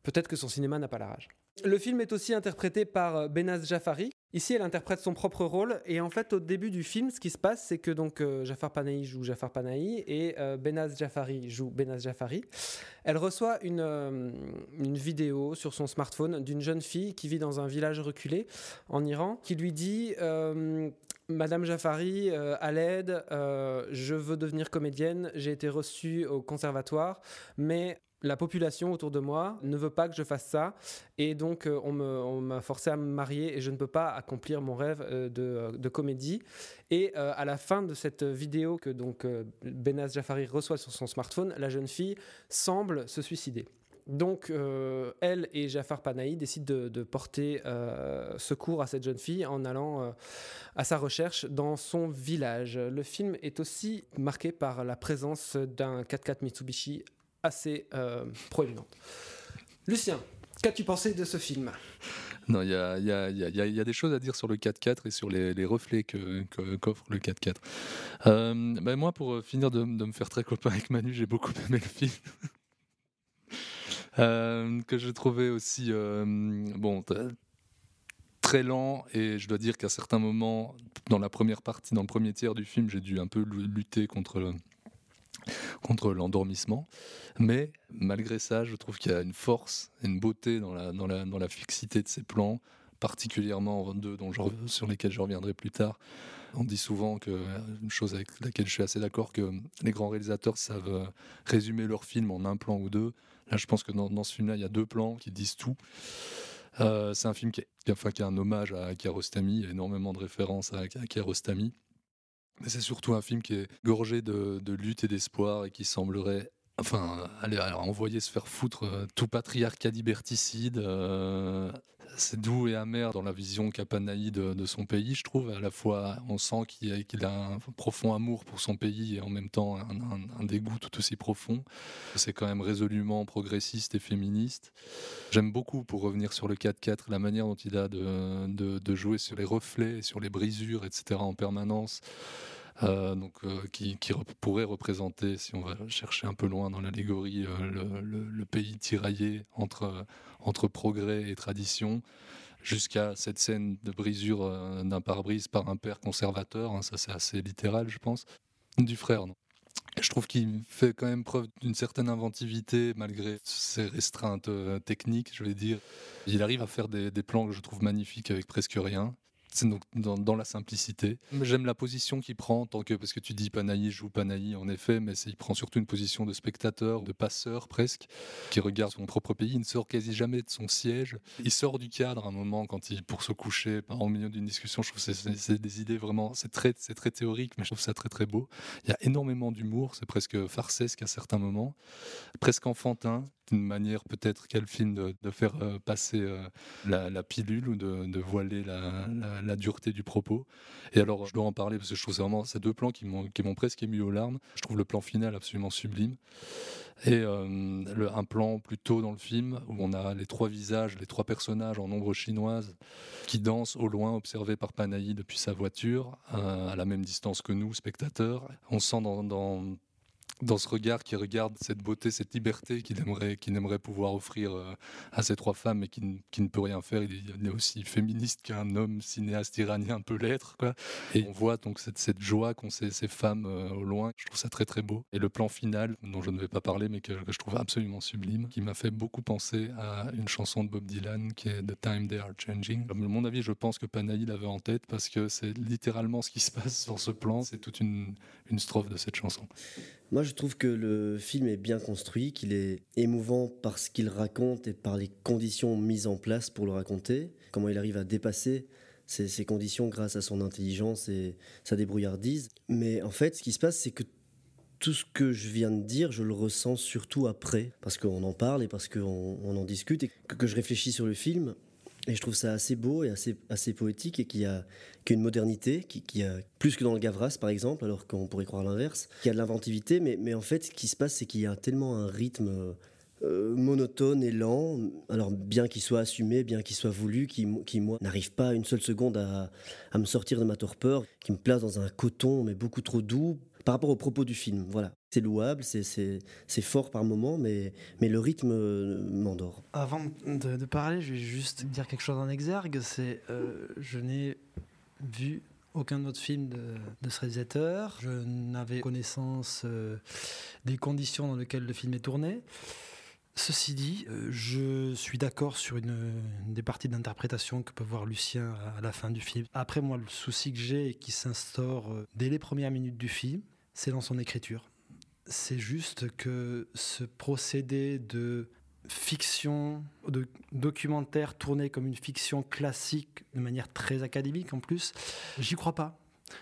Peut-être que son cinéma n'a pas la rage. Le film est aussi interprété par euh, Benaz Jafari. Ici, elle interprète son propre rôle. Et en fait, au début du film, ce qui se passe, c'est que donc euh, Jafar Panahi joue Jafar Panahi et euh, Benaz Jafari joue Benaz Jafari. Elle reçoit une, une vidéo sur son smartphone d'une jeune fille qui vit dans un village reculé en Iran, qui lui dit Madame Jafari, à l'aide, je veux devenir comédienne, j'ai été reçue au conservatoire, mais la population autour de moi ne veut pas que je fasse ça. Et donc euh, on m'a forcé à me marier et je ne peux pas accomplir mon rêve euh, euh, de, comédie. Et à la fin de cette vidéo que donc Benaz Jafari reçoit sur son smartphone la jeune fille semble se suicider. Donc, elle et Jafar Panahi décident de, de porter secours à cette jeune fille en allant à sa recherche dans son village. Le film est aussi marqué par la présence d'un 4x4 Mitsubishi assez euh, proéminente. Lucien, qu'as-tu pensé de ce film? Non, il y a, des choses à dire sur le 4x4 et sur les, reflets que- qu'offre le 4x4. Euh, ben moi, pour euh, finir de, me faire très copain avec Manu, j'ai beaucoup *laughs* aimé le film. Que j'ai trouvé aussi bon très lent et je dois dire qu'à certains moments dans la première partie dans le premier tiers du film j'ai dû un peu lu- lutter contre le- *laughs* contre l'endormissement mais malgré ça je trouve qu'il y a une force une beauté dans la, dans la, dans la fixité de ces plans particulièrement en deux dont je sur lesquels je reviendrai plus tard on dit souvent que une chose avec laquelle je suis assez d'accord que les grands réalisateurs savent euh, résumer leur film en un plan ou deux Là, je pense que dans, dans ce film-là, il y a deux plans qui disent tout. Euh, c'est un film qui est, enfin, qui un hommage à Kiarostami, il y a énormément de références à, à. Mais c'est surtout un film qui est gorgé de, lutte et d'espoir et qui semblerait enfin, alors, envoyer se faire foutre euh, tout patriarcat liberticide. euh, c'est doux et amer dans la vision qu'a de, son pays, je trouve. À la fois, on sent qu'il a, un profond amour pour son pays et en même temps un, dégoût tout aussi profond. C'est quand même résolument progressiste et féministe. J'aime beaucoup, pour revenir sur le 4-4, la manière dont il a de jouer sur les reflets, sur les brisures, etc. en permanence. Euh, donc, euh, qui, pourrait représenter, si on va chercher un peu loin dans l'allégorie, euh, le, pays tiraillé entre, entre progrès et tradition, jusqu'à cette scène de brisure d'un pare-brise par un père conservateur, hein, ça c'est assez littéral, je pense, du frère. non? Je trouve qu'il fait quand même preuve d'une certaine inventivité malgré ses restreintes techniques, je vais dire. Il arrive à faire des plans que je trouve magnifiques avec presque rien. Donc dans, la simplicité. J'aime la position qu'il prend, tant que, parce que tu dis Panahi joue Panahi en effet, mais il prend surtout une position de spectateur, de passeur presque, qui regarde son propre pays. Il ne sort quasi jamais de son siège. Il sort du cadre à un moment quand il, pour se coucher, au milieu d'une discussion. Je trouve que c'est- des idées vraiment, c'est très, théorique, mais je trouve ça très très beau. Il y a énormément d'humour, c'est presque farcesque à certains moments, presque enfantin, d'une manière peut-être quel film de, faire euh, passer euh, la, pilule ou de, voiler la- la dureté du propos. Et alors, je dois en parler parce que je trouve vraiment ces deux plans qui m'ont presque ému aux larmes. Je trouve le plan final absolument sublime. Et euh, un plan plus tôt dans le film où on a les trois visages, les trois personnages en ombre chinoise qui dansent au loin, observés par Panahi depuis sa voiture, euh, à la même distance que nous, spectateurs. On sent dans, dans ce regard qui regarde cette beauté, cette liberté qu'il aimerait, qu'il aimerait pouvoir offrir euh, à ces trois femmes et qui, ne peut rien faire. Il est, il est aussi féministe qu'un homme cinéaste iranien peut l'être. quoi. Et on voit donc cette, cette joie qu'ont ces, ces femmes euh, au loin. Je trouve ça très très beau. Et le plan final, dont je ne vais pas parler, mais que, que je trouve absolument sublime, qui m'a fait beaucoup penser à une chanson de Bob Dylan qui est The Time They Are Changing. À mon avis, je pense que Panahi l'avait en tête parce que c'est littéralement ce qui se passe sur ce plan. C'est toute une, une strophe de cette chanson. Moi, je trouve que le film est bien construit, qu'il est émouvant par ce qu'il raconte et par les conditions mises en place pour le raconter, comment il arrive à dépasser ces, conditions grâce à son intelligence et sa débrouillardise. Mais en fait, ce qui se passe, c'est que tout ce que je viens de dire, je le ressens surtout après, parce qu'on en parle et parce qu'on on en discute et que je réfléchis sur le film. Et je trouve ça assez beau et assez, poétique et qu'il y a, a une modernité, qui, qui a plus que dans le Gavras par exemple, alors qu'on pourrait croire l'inverse, qu'il y a de l'inventivité, mais, mais en fait ce qui se passe c'est qu'il y a tellement un rythme euh, monotone et lent, alors bien qu'il soit assumé, bien qu'il soit voulu, qui, qui moi n'arrive pas une seule seconde à, à me sortir de ma torpeur, qui me place dans un coton mais beaucoup trop doux par rapport aux propos du film. Voilà, c'est louable, c'est- fort par moment, mais, le rythme euh, m'endort. Avant de, parler, je vais juste dire quelque chose en exergue. C'est, euh, je n'ai vu aucun autre film de, ce réalisateur. Je n'avais connaissance euh, des conditions dans lesquelles le film est tourné. Ceci dit, je suis d'accord sur une, des parties d'interprétation que peut voir Lucien à, la fin du film. Après, moi, le souci que j'ai et qui s'instaure dès les premières minutes du film, c'est dans son écriture. C'est juste que ce procédé de fiction, de documentaire tourné comme une fiction classique de manière très académique en plus, j'y crois pas.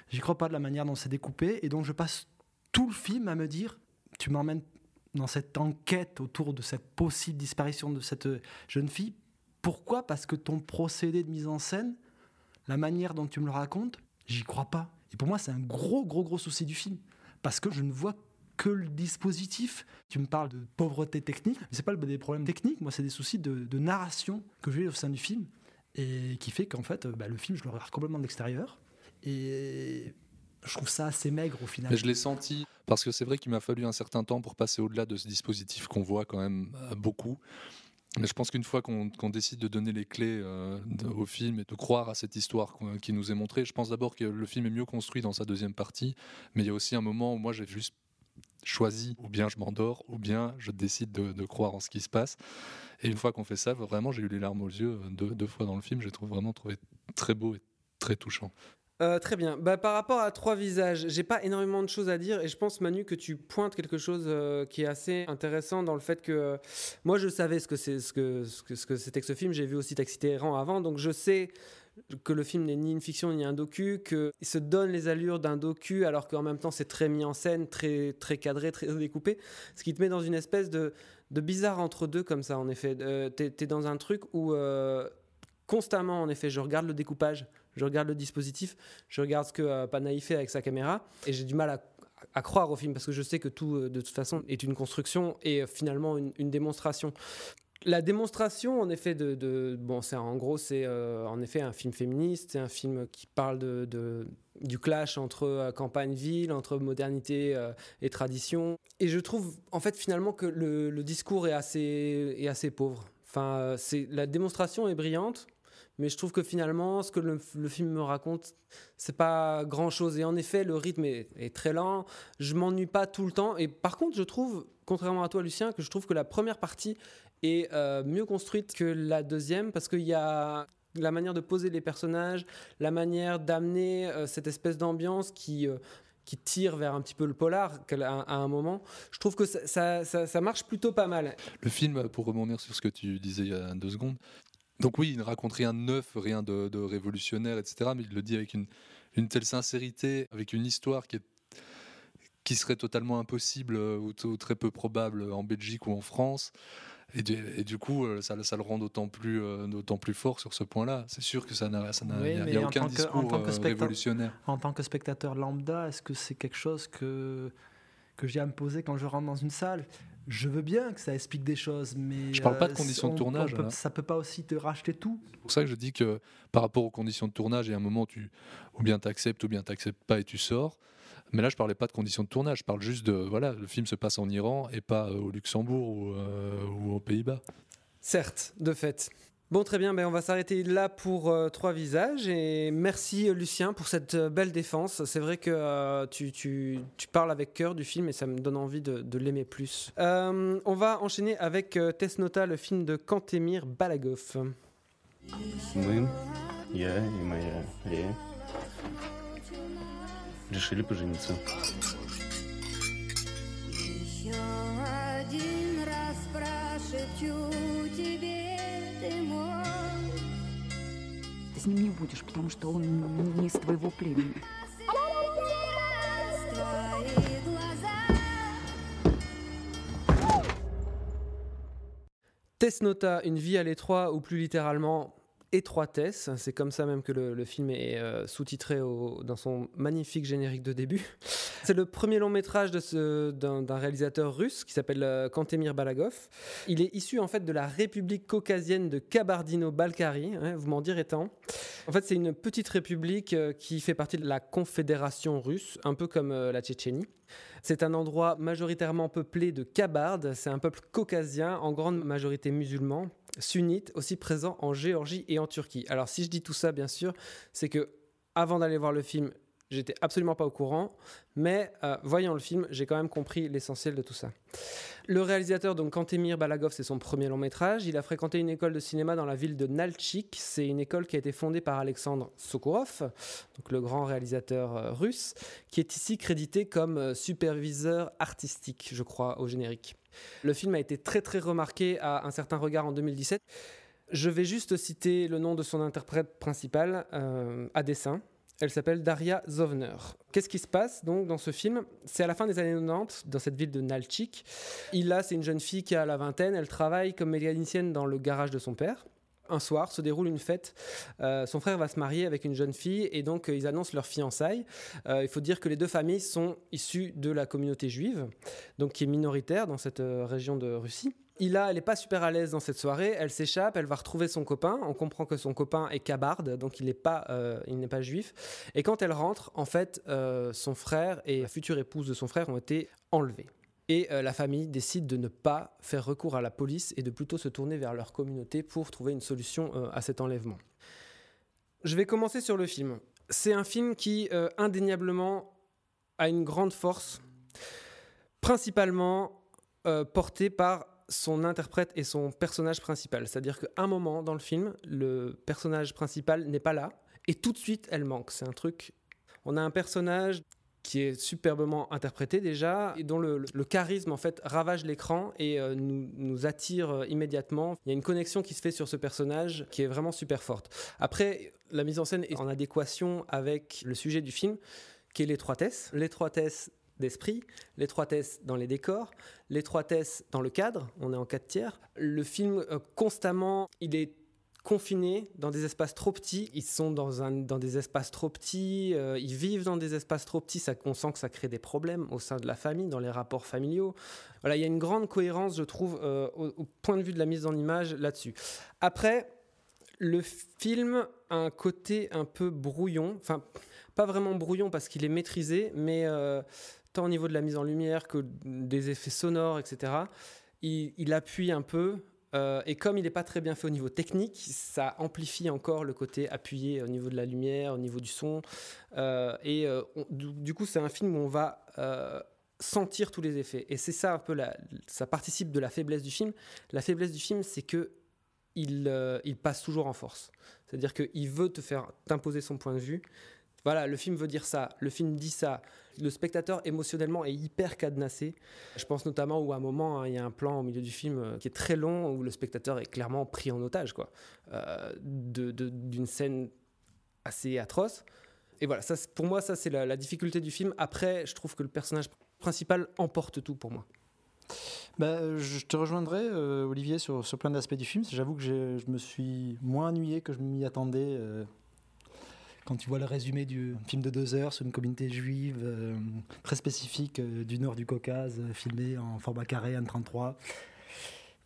J'y crois pas de la manière dont c'est découpé et donc je passe tout le film à me dire tu m'emmènes dans cette enquête autour de cette possible disparition de cette jeune fille. Pourquoi? Parce que ton procédé de mise en scène, la manière dont tu me le racontes, j'y crois pas. Et pour moi, c'est un gros, gros, gros souci du film. Parce que je ne vois que le dispositif. Tu me parles de pauvreté technique, mais c'est pas des problèmes techniques, moi, c'est des soucis de, narration que j'ai au sein du film. Et qui fait qu'en fait, bah, le film, je le regarde complètement de l'extérieur. Et je trouve ça assez maigre au final. Mais je l'ai senti, parce que c'est vrai qu'il m'a fallu un certain temps pour passer au-delà de ce dispositif qu'on voit quand même euh, beaucoup. Mais je pense qu'une fois qu'on décide de donner les clés euh, au film et de croire à cette histoire qui nous est montrée, je pense d'abord que le film est mieux construit dans sa deuxième partie, mais il y a aussi un moment où moi j'ai juste choisi, ou bien je m'endors, ou bien je décide de, croire en ce qui se passe. Et une fois qu'on fait ça, vraiment j'ai eu les larmes aux yeux euh, deux, fois dans le film, j'ai vraiment trouvé très beau et très touchant. Euh, très bien. Bah, par rapport à trois visages, j'ai pas énormément de choses à dire et je pense Manu que tu pointes quelque chose euh, qui est assez intéressant dans le fait que euh, moi je savais ce que c'était que ce film. J'ai vu aussi Taxi Téhéran avant, donc je sais que le film n'est ni une fiction ni un docu, qu'il se donne les allures d'un docu alors qu'en même temps c'est très mis en scène, très très cadré, très découpé, ce qui te met dans une espèce de bizarre entre deux comme ça en effet. t'es es dans un truc où constamment en effet je regarde le découpage je regarde le dispositif, je regarde ce que euh, Panahi fait avec sa caméra, et j'ai du mal à, croire au film parce que je sais que tout, euh, de toute façon, est une construction et euh, finalement une, démonstration. La démonstration, en effet, de, bon, c'est en gros, c'est en effet un film féministe, c'est un film qui parle de, du clash entre campagne-ville, entre modernité et tradition. Et je trouve, en fait, finalement, que le, le discours est assez, est assez pauvre. Enfin, c'est la démonstration est brillante, mais je trouve que finalement, ce que le, film me raconte, c'est pas grand chose. Et en effet, le rythme est, très lent. Je m'ennuie pas tout le temps. Et par contre, je trouve, contrairement à toi, Lucien, que je trouve que la première partie est euh, mieux construite que la deuxième parce qu'il y a la manière de poser les personnages, la manière d'amener euh, cette espèce d'ambiance qui euh, qui tire vers un petit peu le polar à, un moment. Je trouve que ça, ça, ça, marche plutôt pas mal. Le film, pour rebondir sur ce que tu disais il y a deux secondes, donc oui, il ne raconte rien de neuf, rien de, révolutionnaire, etc. Mais il le dit avec une, telle sincérité, avec une histoire qui, est, qui serait totalement impossible euh, ou, très peu probable en Belgique ou en France. Et du, coup, euh, ça, ça, le rend d'autant plus, euh, d'autant plus fort sur ce point-là. C'est sûr que ça n'a, a, aucun discours révolutionnaire. En tant que spectateur lambda, est-ce que c'est quelque chose que, que j'ai à me poser quand je rentre dans une salle? Je veux bien que ça explique des choses, mais. Je parle pas de euh, conditions de tournage. Ça ça peut pas aussi te racheter tout. C'est pour ça que je dis que par rapport aux conditions de tournage, il y a un moment, tu, ou bien tu acceptes, ou bien tu n'acceptes pas et tu sors. Mais là, je parlais pas de conditions de tournage. Je parle juste de. Voilà, le film se passe en Iran et pas euh, au Luxembourg ou, euh, ou aux Pays-Bas. Certes, de fait. Bon, très bien, ben, on va s'arrêter là pour euh, trois visages. Et merci Lucien pour cette euh, belle défense. C'est vrai que euh, tu, tu, tu, parles avec cœur du film et ça me donne envie de, de l'aimer plus. on va enchaîner avec Tesnota, le film de Kantemir Balagov. с ним не будешь, потому что он не из твоего племени. Tesnota, une vie à l'étroit, ou plus littéralement étroitesse. C'est comme ça même que le, film est euh, sous-titré dans son magnifique générique de début. C'est le premier long métrage d'un réalisateur russe qui s'appelle euh, Kantemir Balagov. Il est issu en fait de la République caucasienne de Kabardino-Balkarie, hein, vous m'en direz tant. En fait, c'est une petite république euh, qui fait partie de la Confédération russe, un peu comme la Tchétchénie. C'est un endroit majoritairement peuplé de Kabardes, c'est un peuple caucasien, en grande majorité musulman, sunnite, aussi présent en Géorgie et en Turquie. Alors si je dis tout ça, bien sûr, c'est que avant d'aller voir le film, J'étais absolument pas au courant, mais euh, voyant le film, j'ai quand même compris l'essentiel de tout ça. Le réalisateur, donc Kantemir Balagov, c'est son premier long métrage. Il a fréquenté une école de cinéma dans la ville de Nalchik. C'est une école qui a été fondée par Alexandre Sokurov, donc le grand réalisateur euh, russe, qui est ici crédité comme euh, superviseur artistique, je crois, au générique. Le film a été très très remarqué à un certain regard en 2017. Je vais juste citer le nom de son interprète principal, à dessin Elle s'appelle Daria Zovner. Qu'est-ce qui se passe donc dans ce film? C'est à la fin des années 90, dans cette ville de Nalchik. Ila, c'est une jeune fille qui a la vingtaine. Elle travaille comme mécanicienne dans le garage de son père. Un soir se déroule une fête. Euh, son frère va se marier avec une jeune fille et donc euh, ils annoncent leur fiançailles. Euh, il faut dire que les deux familles sont issues de la communauté juive, donc qui est minoritaire dans cette région de Russie. Ila, elle n'est pas super à l'aise dans cette soirée. Elle s'échappe, elle va retrouver son copain. On comprend que son copain est kabarde, donc il n'est pas, euh, n'est pas juif. Et quand elle rentre, en fait, euh, son frère et la future épouse de son frère ont été enlevés. Et euh, la famille décide de ne pas faire recours à la police et de plutôt se tourner vers leur communauté pour trouver une solution à cet enlèvement. Je vais commencer sur le film. C'est un film qui, indéniablement, a une grande force, principalement portée par son interprète et son personnage principal. C'est-à-dire qu'à un moment dans le film, le personnage principal n'est pas là et tout de suite elle manque. C'est un truc. On a un personnage qui est superbement interprété déjà et dont le, charisme en fait ravage l'écran et euh, nous, nous attire euh, immédiatement. Il y a une connexion qui se fait sur ce personnage qui est vraiment super forte. Après, la mise en scène est en adéquation avec le sujet du film qui est l'étroitesse. L'étroitesse d'esprit, l'étroitesse dans les décors, l'étroitesse dans le cadre, on est en 4 tiers. Le film, euh, constamment, il est confinés dans des espaces trop petits. Ils sont dans, un, dans des espaces trop petits, euh, ils vivent dans des espaces trop petits. Ça, on sent que ça crée des problèmes au sein de la famille, dans les rapports familiaux. Voilà, il y a une grande cohérence, je trouve, euh, au, point de vue de la mise en image là-dessus. Après, le film a un côté un peu brouillon. Enfin, pas vraiment brouillon parce qu'il est maîtrisé, mais au niveau de la mise en lumière que des effets sonores, etc. Il, appuie un peu. Euh, et comme il n'est pas très bien fait au niveau technique, ça amplifie encore le côté appuyé au niveau de la lumière, au niveau du son. Euh, et euh, du, coup, c'est un film où on va sentir tous les effets. Et c'est ça un peu, la, ça participe de la faiblesse du film. La faiblesse du film, c'est que il, il, passe toujours en force. C'est-à-dire qu'il veut te faire t'imposer son point de vue. Voilà, le film veut dire ça, le film dit ça. Le spectateur émotionnellement est hyper cadenassé. Je pense notamment où à un moment, hein, il y a un plan au milieu du film euh, qui est très long, où le spectateur est clairement pris en otage, quoi, euh, d'une scène assez atroce. Et voilà, pour moi, ça c'est la, difficulté du film. Après, je trouve que le personnage principal emporte tout pour moi. Bah, je te rejoindrai, euh, Olivier, sur, plein d'aspects du film. J'avoue que je me suis moins ennuyé que je m'y attendais. Euh, quand tu vois le résumé du film de deux heures sur une communauté juive euh, très spécifique euh, du nord du Caucase, euh, filmé en format carré, en 33.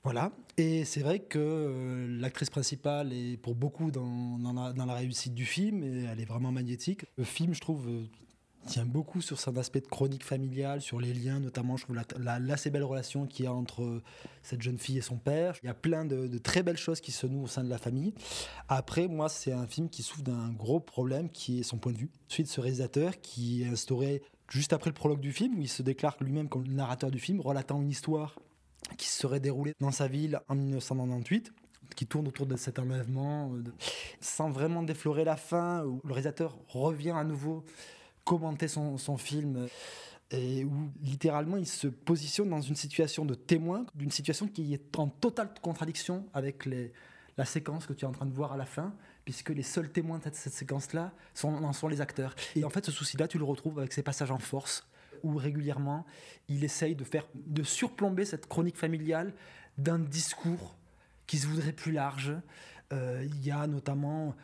Voilà. Et c'est vrai que l'actrice principale est pour beaucoup dans, la, réussite du film et elle est vraiment magnétique. Le film, je trouve, tient beaucoup sur son aspect de chronique familiale, sur les liens, notamment, je trouve la, la, belle relation qu'il y a entre cette jeune fille et son père. Il y a plein de, très belles choses qui se nouent au sein de la famille. Après, moi, c'est un film qui souffre d'un gros problème qui est son point de vue. Suite, ce réalisateur qui est instauré juste après le prologue du film, où il se déclare lui-même comme le narrateur du film, relatant une histoire qui se serait déroulée dans sa ville en 1998 qui tourne autour de cet enlèvement, de... sans vraiment déflorer la fin, où le réalisateur revient à nouveau commenter son, son film et où littéralement il se positionne dans une situation de témoin, d'une situation qui est en totale contradiction avec les, la séquence que tu es en train de voir à la fin, puisque les seuls témoins de cette, séquence-là sont, sont les acteurs. Et en fait, ce souci-là, tu le retrouves avec ces passages en force, où régulièrement il essaye de faire, de surplomber cette chronique familiale d'un discours qui se voudrait plus large. Euh, il y a notamment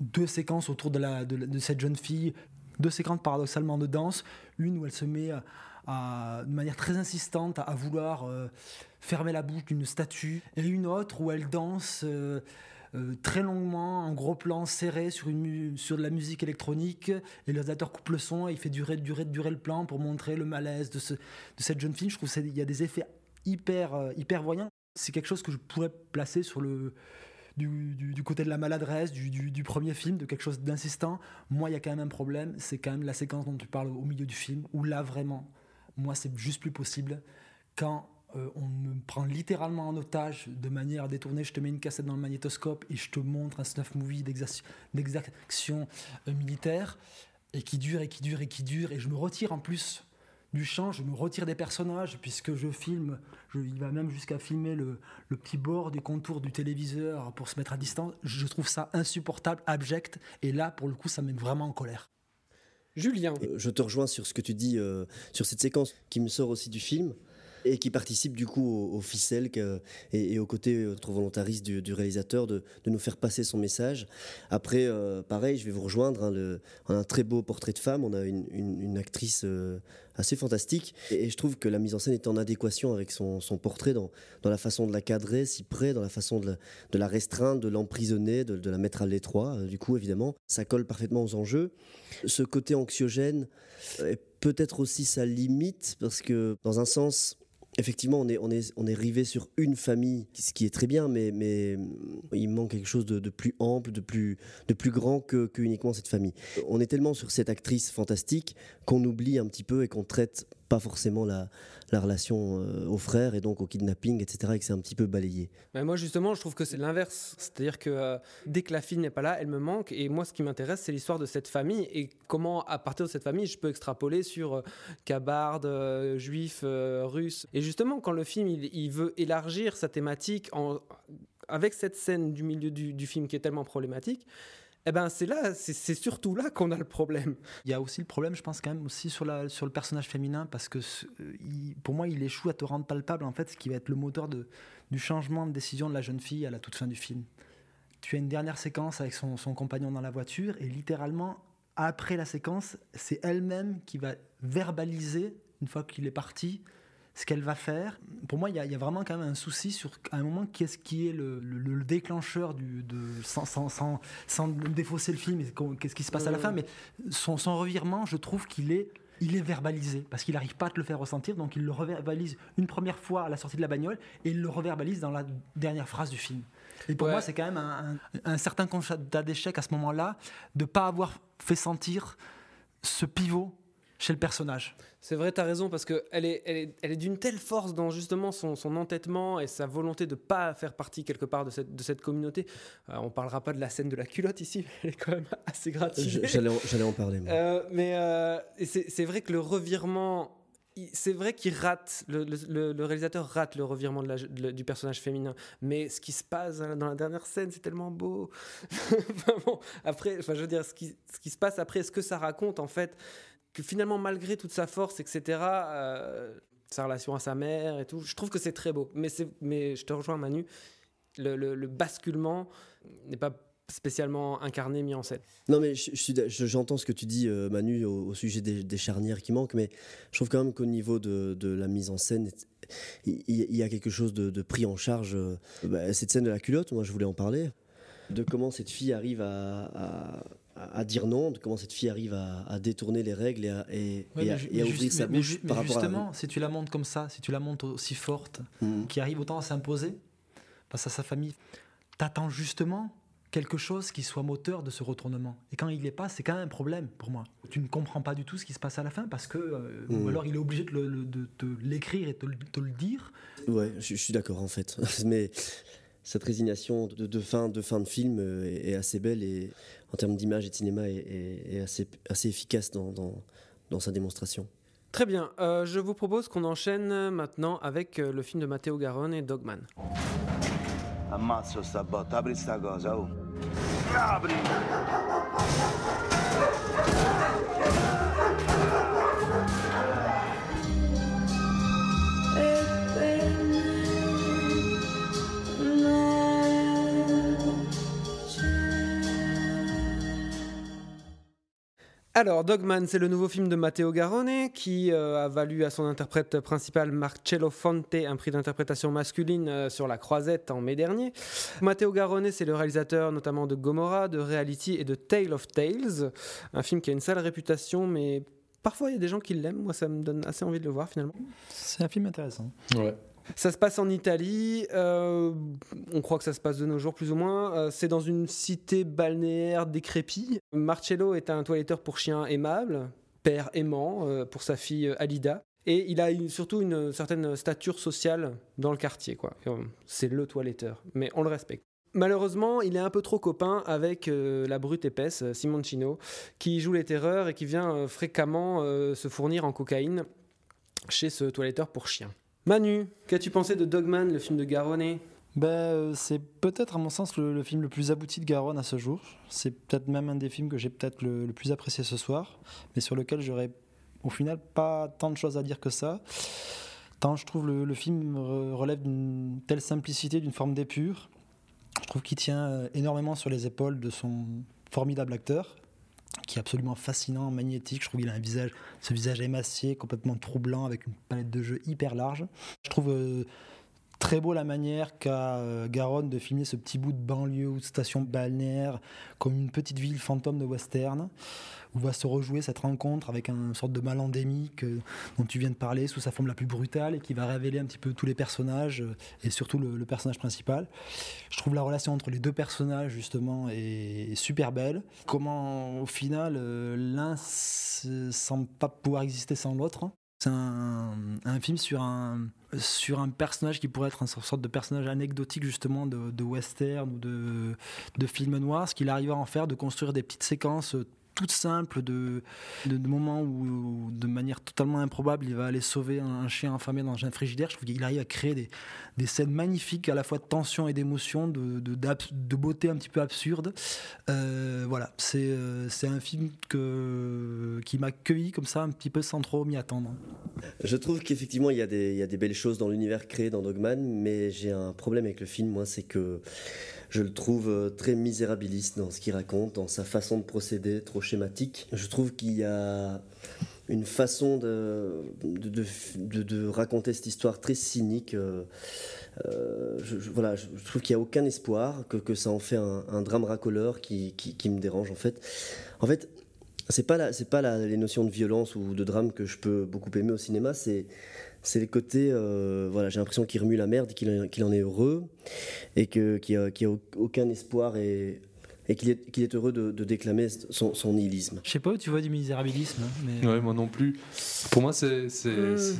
deux séquences autour de, la, de cette jeune fille deux séquences paradoxalement de danse, une où elle se met à, de manière très insistante à, vouloir euh, fermer la bouche d'une statue, et une autre où elle danse euh, euh, très longuement, en gros plan serré sur, de la musique électronique, et le réalisateur coupe le son et il fait durer, durer, durer le plan pour montrer le malaise de, de cette jeune fille. Je trouve qu'il y a des effets hyper, euh, hyper voyants. C'est quelque chose que je pourrais placer sur le, du, du, côté de la maladresse, du, du, premier film, de quelque chose d'insistant. Moi, il y a quand même un problème, c'est quand même la séquence dont tu parles au milieu du film, où là, vraiment, moi, c'est juste plus possible. Quand euh, on me prend littéralement en otage de manière détournée, je te mets une cassette dans le magnétoscope et je te montre un snuff movie d'exaction euh, militaire, et qui dure et qui dure et qui dure, et je me retire en plus du champ, je me retire des personnages puisque je filme, je, il va même jusqu'à filmer le, le, petit bord des contours du téléviseur pour se mettre à distance. Je trouve ça insupportable, abject, et là, pour le coup, ça met vraiment en colère. Julien. Euh, je te rejoins sur ce que tu dis, euh, sur cette séquence qui me sort aussi du film et qui participe du coup au, ficelle et, au côté euh, trop volontariste du, réalisateur de, nous faire passer son message. Après, euh, pareil, je vais vous rejoindre. Hein, on a un très beau portrait de femme, on a une, actrice euh, assez fantastique et, je trouve que la mise en scène est en adéquation avec son, portrait dans, la façon de la cadrer, si près, dans la façon de la, restreindre, de l'emprisonner, de, la mettre à l'étroit. Du coup, évidemment, ça colle parfaitement aux enjeux. Ce côté anxiogène est peut-être aussi sa limite parce que dans un sens Effectivement, on est, on, est, on est rivé sur une famille, ce qui est très bien, mais, mais il manque quelque chose de, plus ample, de plus, de plus grand que, que uniquement cette famille. On est tellement sur cette actrice fantastique qu'on oublie un petit peu et qu'on traite pas forcément la, la relation euh, aux frères et donc au kidnapping, etc., et que c'est un petit peu balayé. Mais moi, justement, je trouve que c'est l'inverse. C'est-à-dire que euh, dès que la fille n'est pas là, elle me manque. Et moi, ce qui m'intéresse, c'est l'histoire de cette famille et comment, à partir de cette famille, je peux extrapoler sur euh, cabarde, juif, russe. Et justement, quand le film, il, veut élargir sa thématique en, avec cette scène du milieu du film qui est tellement problématique, eh ben c'est là, c'est surtout là qu'on a le problème. Il y a aussi le problème, je pense quand même aussi sur, le personnage féminin, parce que pour moi, il échoue à te rendre palpable en fait ce qui va être le moteur du changement de décision de la jeune fille à la toute fin du film. Tu as une dernière séquence avec son compagnon dans la voiture, et littéralement, après la séquence, c'est elle-même qui va verbaliser, une fois qu'il est parti, ce qu'elle va faire. Pour moi, il y, a vraiment quand même un souci sur à un moment qu'est-ce qui est le, déclencheur du, de, sans, sans, sans, sans, défausser le film, qu'est-ce qui se passe à la fin, mais son, son revirement, je trouve qu'il est il est verbalisé parce qu'il n'arrive pas à te le faire ressentir, donc il le reverbalise une première fois à la sortie de la bagnole et il le reverbalise dans la dernière phrase du film. Et pour moi, c'est quand même un, un, un certain constat d'échec à ce moment-là de pas avoir fait sentir ce pivot chez le personnage. C'est vrai, tu as raison, parce qu'elle est, elle est, elle est d'une telle force dans justement son, son, entêtement et sa volonté de ne pas faire partie quelque part de cette, de cette communauté. Euh, on parlera pas de la scène de la culotte ici, mais elle est quand même *laughs* assez gratuite. J'allais en parler. Euh, mais euh, c'est vrai que le revirement c'est vrai qu'il rate, le, le, réalisateur rate le revirement de la, du personnage féminin, mais ce qui se passe dans la dernière scène, c'est tellement beau. *laughs* après, enfin, je veux dire, ce qui, ce qui se passe après, ce que ça raconte, en fait, que finalement, malgré toute sa force, etc., euh, sa relation à sa mère et tout, je trouve que c'est très beau. Mais, je te rejoins, Manu, le, le, basculement n'est pas spécialement incarné, mis en scène. Non, mais j'entends ce que tu dis, euh, Manu, au, sujet des, charnières qui manquent, mais je trouve quand même qu'au niveau de, la mise en scène, il, y a quelque chose de, pris en charge. Euh, bah, cette scène de la culotte, moi, je voulais en parler. De comment cette fille arrive à, dire non, de comment cette fille arrive à, détourner les règles et à, et, ouvrir sa bouche par rapport justement, si tu la montes comme ça, si tu la montes aussi forte, mm. qui arrive autant à s'imposer face à sa famille, t'attends justement quelque chose qui soit moteur de ce retournement. Et quand il n'est pas, c'est quand même un problème pour moi. Tu ne comprends pas du tout ce qui se passe à la fin parce que, euh, ou mm. alors il est obligé de, te l'écrire et de te, le dire. Ouais, je, je suis d'accord en fait. *laughs* Mais cette résignation de, fin, de fin de film euh, est, assez belle et en termes d'image et de cinéma est, assez, assez efficace dans, dans, sa démonstration. Très bien, euh, je vous propose qu'on enchaîne maintenant avec euh, le film de Matteo Garonne et Dogman. Alors, Dogman, c'est le nouveau film de Matteo Garone qui euh, a valu à son interprète principal Marcello Fonte un prix d'interprétation masculine euh, sur la croisette en mai dernier. Matteo Garone, c'est le réalisateur notamment de Gomorrah, de Reality et de Tale of Tales, un film qui a une sale réputation, mais parfois il y a des gens qui l'aiment. Moi, ça me donne assez envie de le voir finalement. C'est un film intéressant. Ouais. Ça se passe en Italie, euh, on croit que ça se passe de nos jours plus ou moins. Euh, c'est dans une cité balnéaire décrépite. Marcello est un toiletteur pour chiens aimable, père aimant euh, pour sa fille Alida. Et il a surtout une certaine stature sociale dans le quartier. quoi. C'est le toiletteur, mais on le respecte. Malheureusement, il est un peu trop copain avec la brute épaisse, Simoncino, qui joue les terreurs et qui vient fréquemment se fournir en cocaïne chez ce toiletteur pour chien. Manu, qu'as-tu pensé de Dogman, le film de Garonne ben, euh, c'est peut-être à mon sens le, film le plus abouti de Garonne à ce jour. C'est peut-être même un des films que j'ai peut-être le, le, plus apprécié ce soir, mais sur lequel j'aurais au final pas tant de choses à dire que ça. Tant je trouve le, le film relève d'une telle simplicité, d'une forme d'épure. Je trouve qu'il tient euh, énormément sur les épaules de son formidable acteur, qui est absolument fascinant, magnétique. Je trouve qu'il a un visage, ce visage émacié, complètement troublant, avec une palette de jeux hyper large. Je trouve euh, très beau la manière qu'a euh, Garonne de filmer ce petit bout de banlieue ou de station balnéaire comme une petite ville fantôme de western où va se rejouer cette rencontre avec une sorte de mal endémique euh, dont tu viens de parler sous sa forme la plus brutale et qui va révéler un petit peu tous les personnages euh, et surtout le, le personnage principal. Je trouve la relation entre les deux personnages justement est, super belle. Comment au final l'un semble pas pouvoir exister sans l'autre. C'est un, film sur un, personnage qui pourrait être une sorte de personnage anecdotique justement de, western ou de, de film noir, ce qu'il arrive à en faire, de construire des petites séquences toutes simples de, de, moments où, de manière totalement improbable, il va aller sauver un, chien affamé dans un frigidaire. Je trouve qu'il arrive à créer des, scènes magnifiques, à la fois de tension et d'émotion, de, beauté un petit peu absurde. Euh, voilà, c'est euh, un film qui m'a cueilli comme ça, un petit peu sans trop m'y attendre. Je trouve qu'effectivement, il y a des belles choses dans l'univers créé dans Dogman, mais j'ai un problème avec le film, moi, c'est que je le trouve euh, très misérabiliste dans ce qu'il raconte, dans sa façon de procéder, trop schématique. Je trouve qu'il y a une façon de, raconter cette histoire très cynique. Euh, je, je, voilà, je trouve qu'il n'y a aucun espoir, que, que ça en fait un, drame racoleur qui, qui, me dérange en fait. En fait, c'est pas, pas les notions de violence ou de drame que je peux beaucoup aimer au cinéma, c'est c'est le côté, euh, voilà, j'ai l'impression qu'il remue la merde, qu'il qu en est heureux, et qu'il n'y a, qu a, aucun espoir et, et qu'il est, qu est, heureux de, de déclamer son, son, nihilisme. Je sais pas où tu vois du misérabilisme. Hein, mais... Ouais, moi non plus. Pour moi, c'est mmh,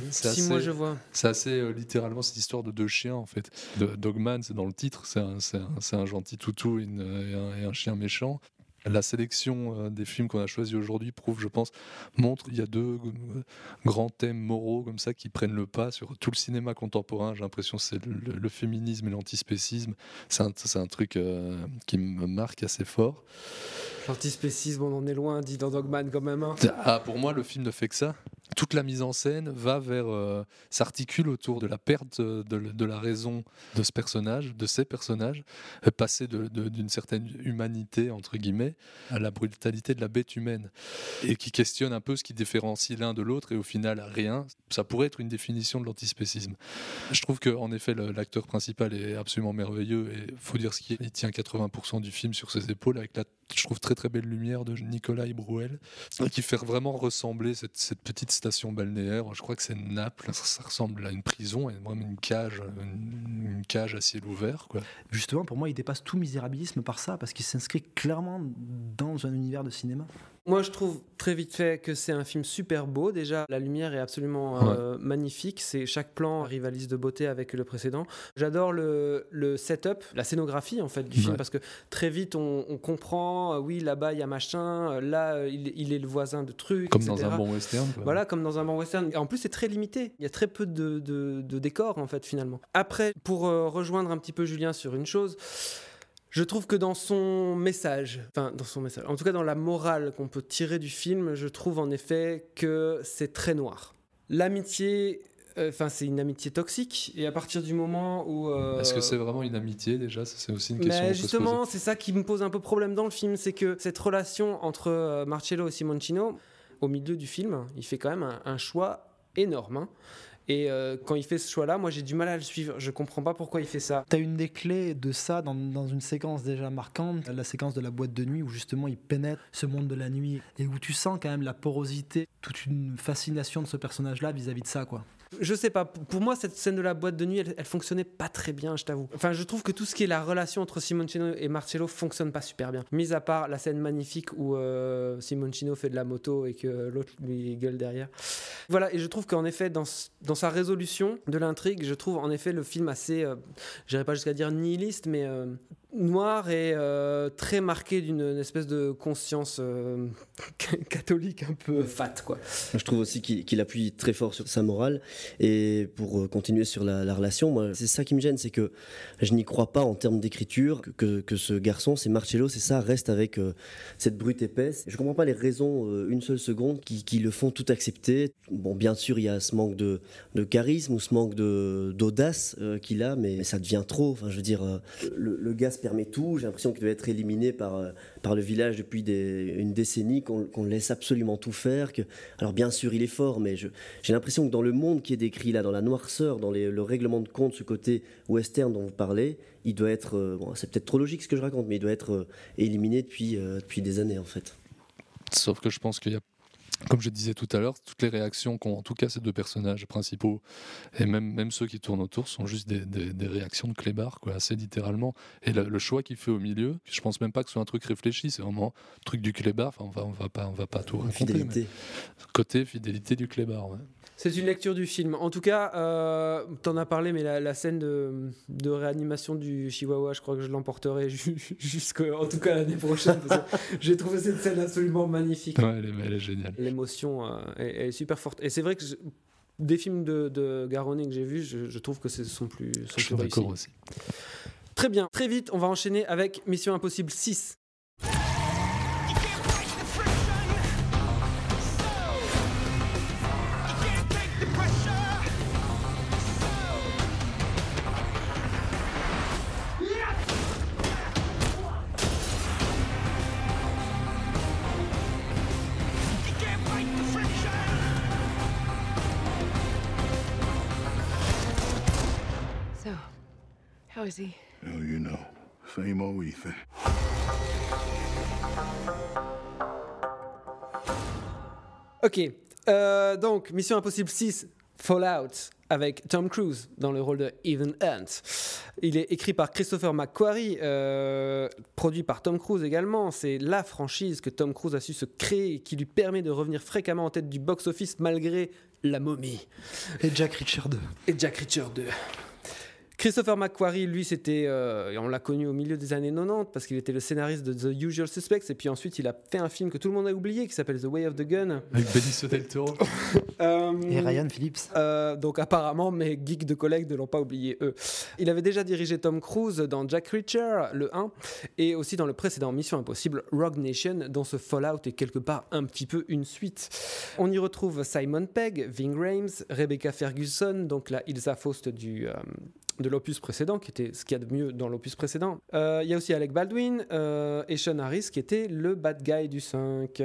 si assez, moi je vois. C'est assez euh, littéralement cette histoire de deux chiens en fait. De, Dogman, c'est dans le titre, c'est un, un, un, gentil toutou et, une, et, un, et un chien méchant la sélection euh, des films qu'on a choisis aujourd'hui prouve, je pense, montre il y a deux euh, grands thèmes moraux comme ça qui prennent le pas sur tout le cinéma contemporain. J'ai l'impression que c'est le, le, féminisme et l'antispécisme. C'est un, un, truc euh, qui me marque assez fort. L'antispécisme, on en est loin, dit dans Dogman quand même. Hein. Ah, pour moi, le film ne fait que ça toute la mise en scène va vers euh, s'articule autour de la perte de, de, la raison de ce personnage, de ces personnages, euh, passer d'une certaine humanité entre guillemets à la brutalité de la bête humaine et qui questionne un peu ce qui différencie l'un de l'autre et au final rien. Ça pourrait être une définition de l'antispécisme. Je trouve que en effet l'acteur principal est absolument merveilleux et faut dire ce qui il tient 80% du film sur ses épaules avec la je trouve très très belle lumière de Nicolas Brouel qui fait vraiment ressembler cette, petite station balnéaire. Je crois que c'est Naples. Ça, ressemble à une prison, et vraiment une cage, une, cage à ciel ouvert. Justement, pour moi, il dépasse tout misérabilisme par ça, parce qu'il s'inscrit clairement dans un univers de cinéma. Moi, je trouve très vite fait que c'est un film super beau. Déjà, la lumière est absolument euh, ouais. magnifique. C'est chaque plan rivalise de beauté avec le précédent. J'adore le, le, setup, la scénographie en fait du ouais. film parce que très vite on, on comprend. Euh, oui, là-bas il y a machin. Euh, là, il, il, est le voisin de trucs. Comme etc. dans un bon western. Quoi. Voilà, comme dans un bon western. En plus, c'est très limité. Il y a très peu de, de, de décors en fait finalement. Après, pour euh, rejoindre un petit peu Julien sur une chose. Je trouve que dans son message, enfin dans son message, en tout cas dans la morale qu'on peut tirer du film, je trouve en effet que c'est très noir. L'amitié, enfin euh, c'est une amitié toxique et à partir du moment où euh... est-ce que c'est vraiment une amitié déjà? C'est aussi une question mais justement c'est ça qui me pose un peu problème dans le film c'est que cette relation entre euh, Marcello et Simoncino au milieu du film il fait quand même un, un choix énorme hein. Et euh, quand il fait ce choix-là, moi j'ai du mal à le suivre. Je comprends pas pourquoi il fait ça. Tu as une des clés de ça dans, dans, une séquence déjà marquante, la séquence de la boîte de nuit où justement il pénètre ce monde de la nuit et où tu sens quand même la porosité, toute une fascination de ce personnage-là vis-à-vis de ça, quoi. Je sais pas, pour moi cette scène de la boîte de nuit elle, elle fonctionnait pas très bien, je t'avoue. Enfin, je trouve que tout ce qui est la relation entre Simoncino et Marcello fonctionne pas super bien. Mis à part la scène magnifique où euh, Simoncino fait de la moto et que l'autre lui gueule derrière. Voilà, et je trouve qu'en effet, dans, dans sa résolution de l'intrigue, je trouve en effet le film assez, euh, j'irai pas jusqu'à dire nihiliste, mais euh, noir et euh, très marqué d'une espèce de conscience euh, *laughs* catholique un peu fat quoi. Je trouve aussi qu'il appuie très fort sur sa morale et pour euh, continuer sur la, la relation, moi c'est ça qui me gêne, c'est que je n'y crois pas en termes d'écriture que, que, ce garçon, c'est Marcello, c'est ça, reste avec cette brute épaisse. Je comprends pas les raisons une seule seconde qui, qui le font tout accepter. Bon, bien sûr, il y a ce manque de, de charisme ou ce manque d'audace qu'il a, mais ça devient trop. Enfin, je veux dire, le, le permet tout. J'ai l'impression qu'il doit être éliminé par, euh, par le village depuis une décennie, qu'on laisse absolument tout faire. Que... Alors, bien sûr, il est fort, mais j'ai l'impression que dans le monde qui est décrit là, dans la noirceur, dans le règlement de compte, ce côté western dont vous parlez, il doit être. euh, bon, c'est peut-être trop logique ce que je raconte, mais il doit être euh, éliminé depuis, depuis des années, en fait. Sauf que je pense qu'il y a, comme je disais tout à l'heure, toutes les réactions qu'ont en tout cas ces deux personnages principaux, et même, même ceux qui tournent autour, sont juste des, des- des réactions de clébard, quoi, assez littéralement. Et le, le choix qu'il fait au milieu, je pense même pas que ce soit un truc réfléchi, c'est vraiment un truc du clébard, enfin, on va, on va, pas, on va pas tout raconter. Fidélité. Côté fidélité du clébard, ouais. C'est une lecture du film. En tout cas, euh, t'en as parlé, mais la, la scène de, de réanimation du Chihuahua, je crois que je l'emporterai ju- *laughs* jusqu'en en tout cas l'année prochaine. *laughs* J'ai trouvé cette scène absolument magnifique. Ouais, elle est, elle est géniale. L'émotion euh, est, est super forte. Et c'est vrai que je- des films de, de Garrone que j'ai vus, je, je trouve que ce sont plus, sont Je suis plus réussis. aussi. Très bien, très vite, on va enchaîner avec Mission Impossible 6. Oh, you know, same old Ethan. Ok, euh, donc Mission Impossible 6 Fallout avec Tom Cruise dans le rôle de Ethan Hunt. Il est écrit par Christopher McQuarrie, euh, produit par Tom Cruise également. C'est la franchise que Tom Cruise a su se créer et qui lui permet de revenir fréquemment en tête du box-office malgré La Momie Et Jack Reacher 2. et Jack Reacher 2. Christopher McQuarrie, lui, c'était, euh, on l'a connu au milieu des années 90 parce qu'il était le scénariste de The Usual Suspects et puis ensuite il a fait un film que tout le monde a oublié qui s'appelle The Way of the Gun. Avec Benicio del Toro. *laughs* Euh, Et Ryan Phillips. euh, donc apparemment, mes geeks de collègues ne l'ont pas oublié, eux. Il avait déjà dirigé Tom Cruise dans Jack Reacher, le 1, et aussi dans le précédent Mission Impossible, Rogue Nation, dont ce Fallout est quelque part un petit peu une suite. On y retrouve Simon Pegg, Ving Rhames, Rebecca Ferguson, donc la Ilsa Faust du... de l'opus précédent, qui était ce qu'il y a de mieux dans l'opus précédent. Euh, Il y a aussi Alec Baldwin euh, et Sean Harris, qui était le bad guy du 5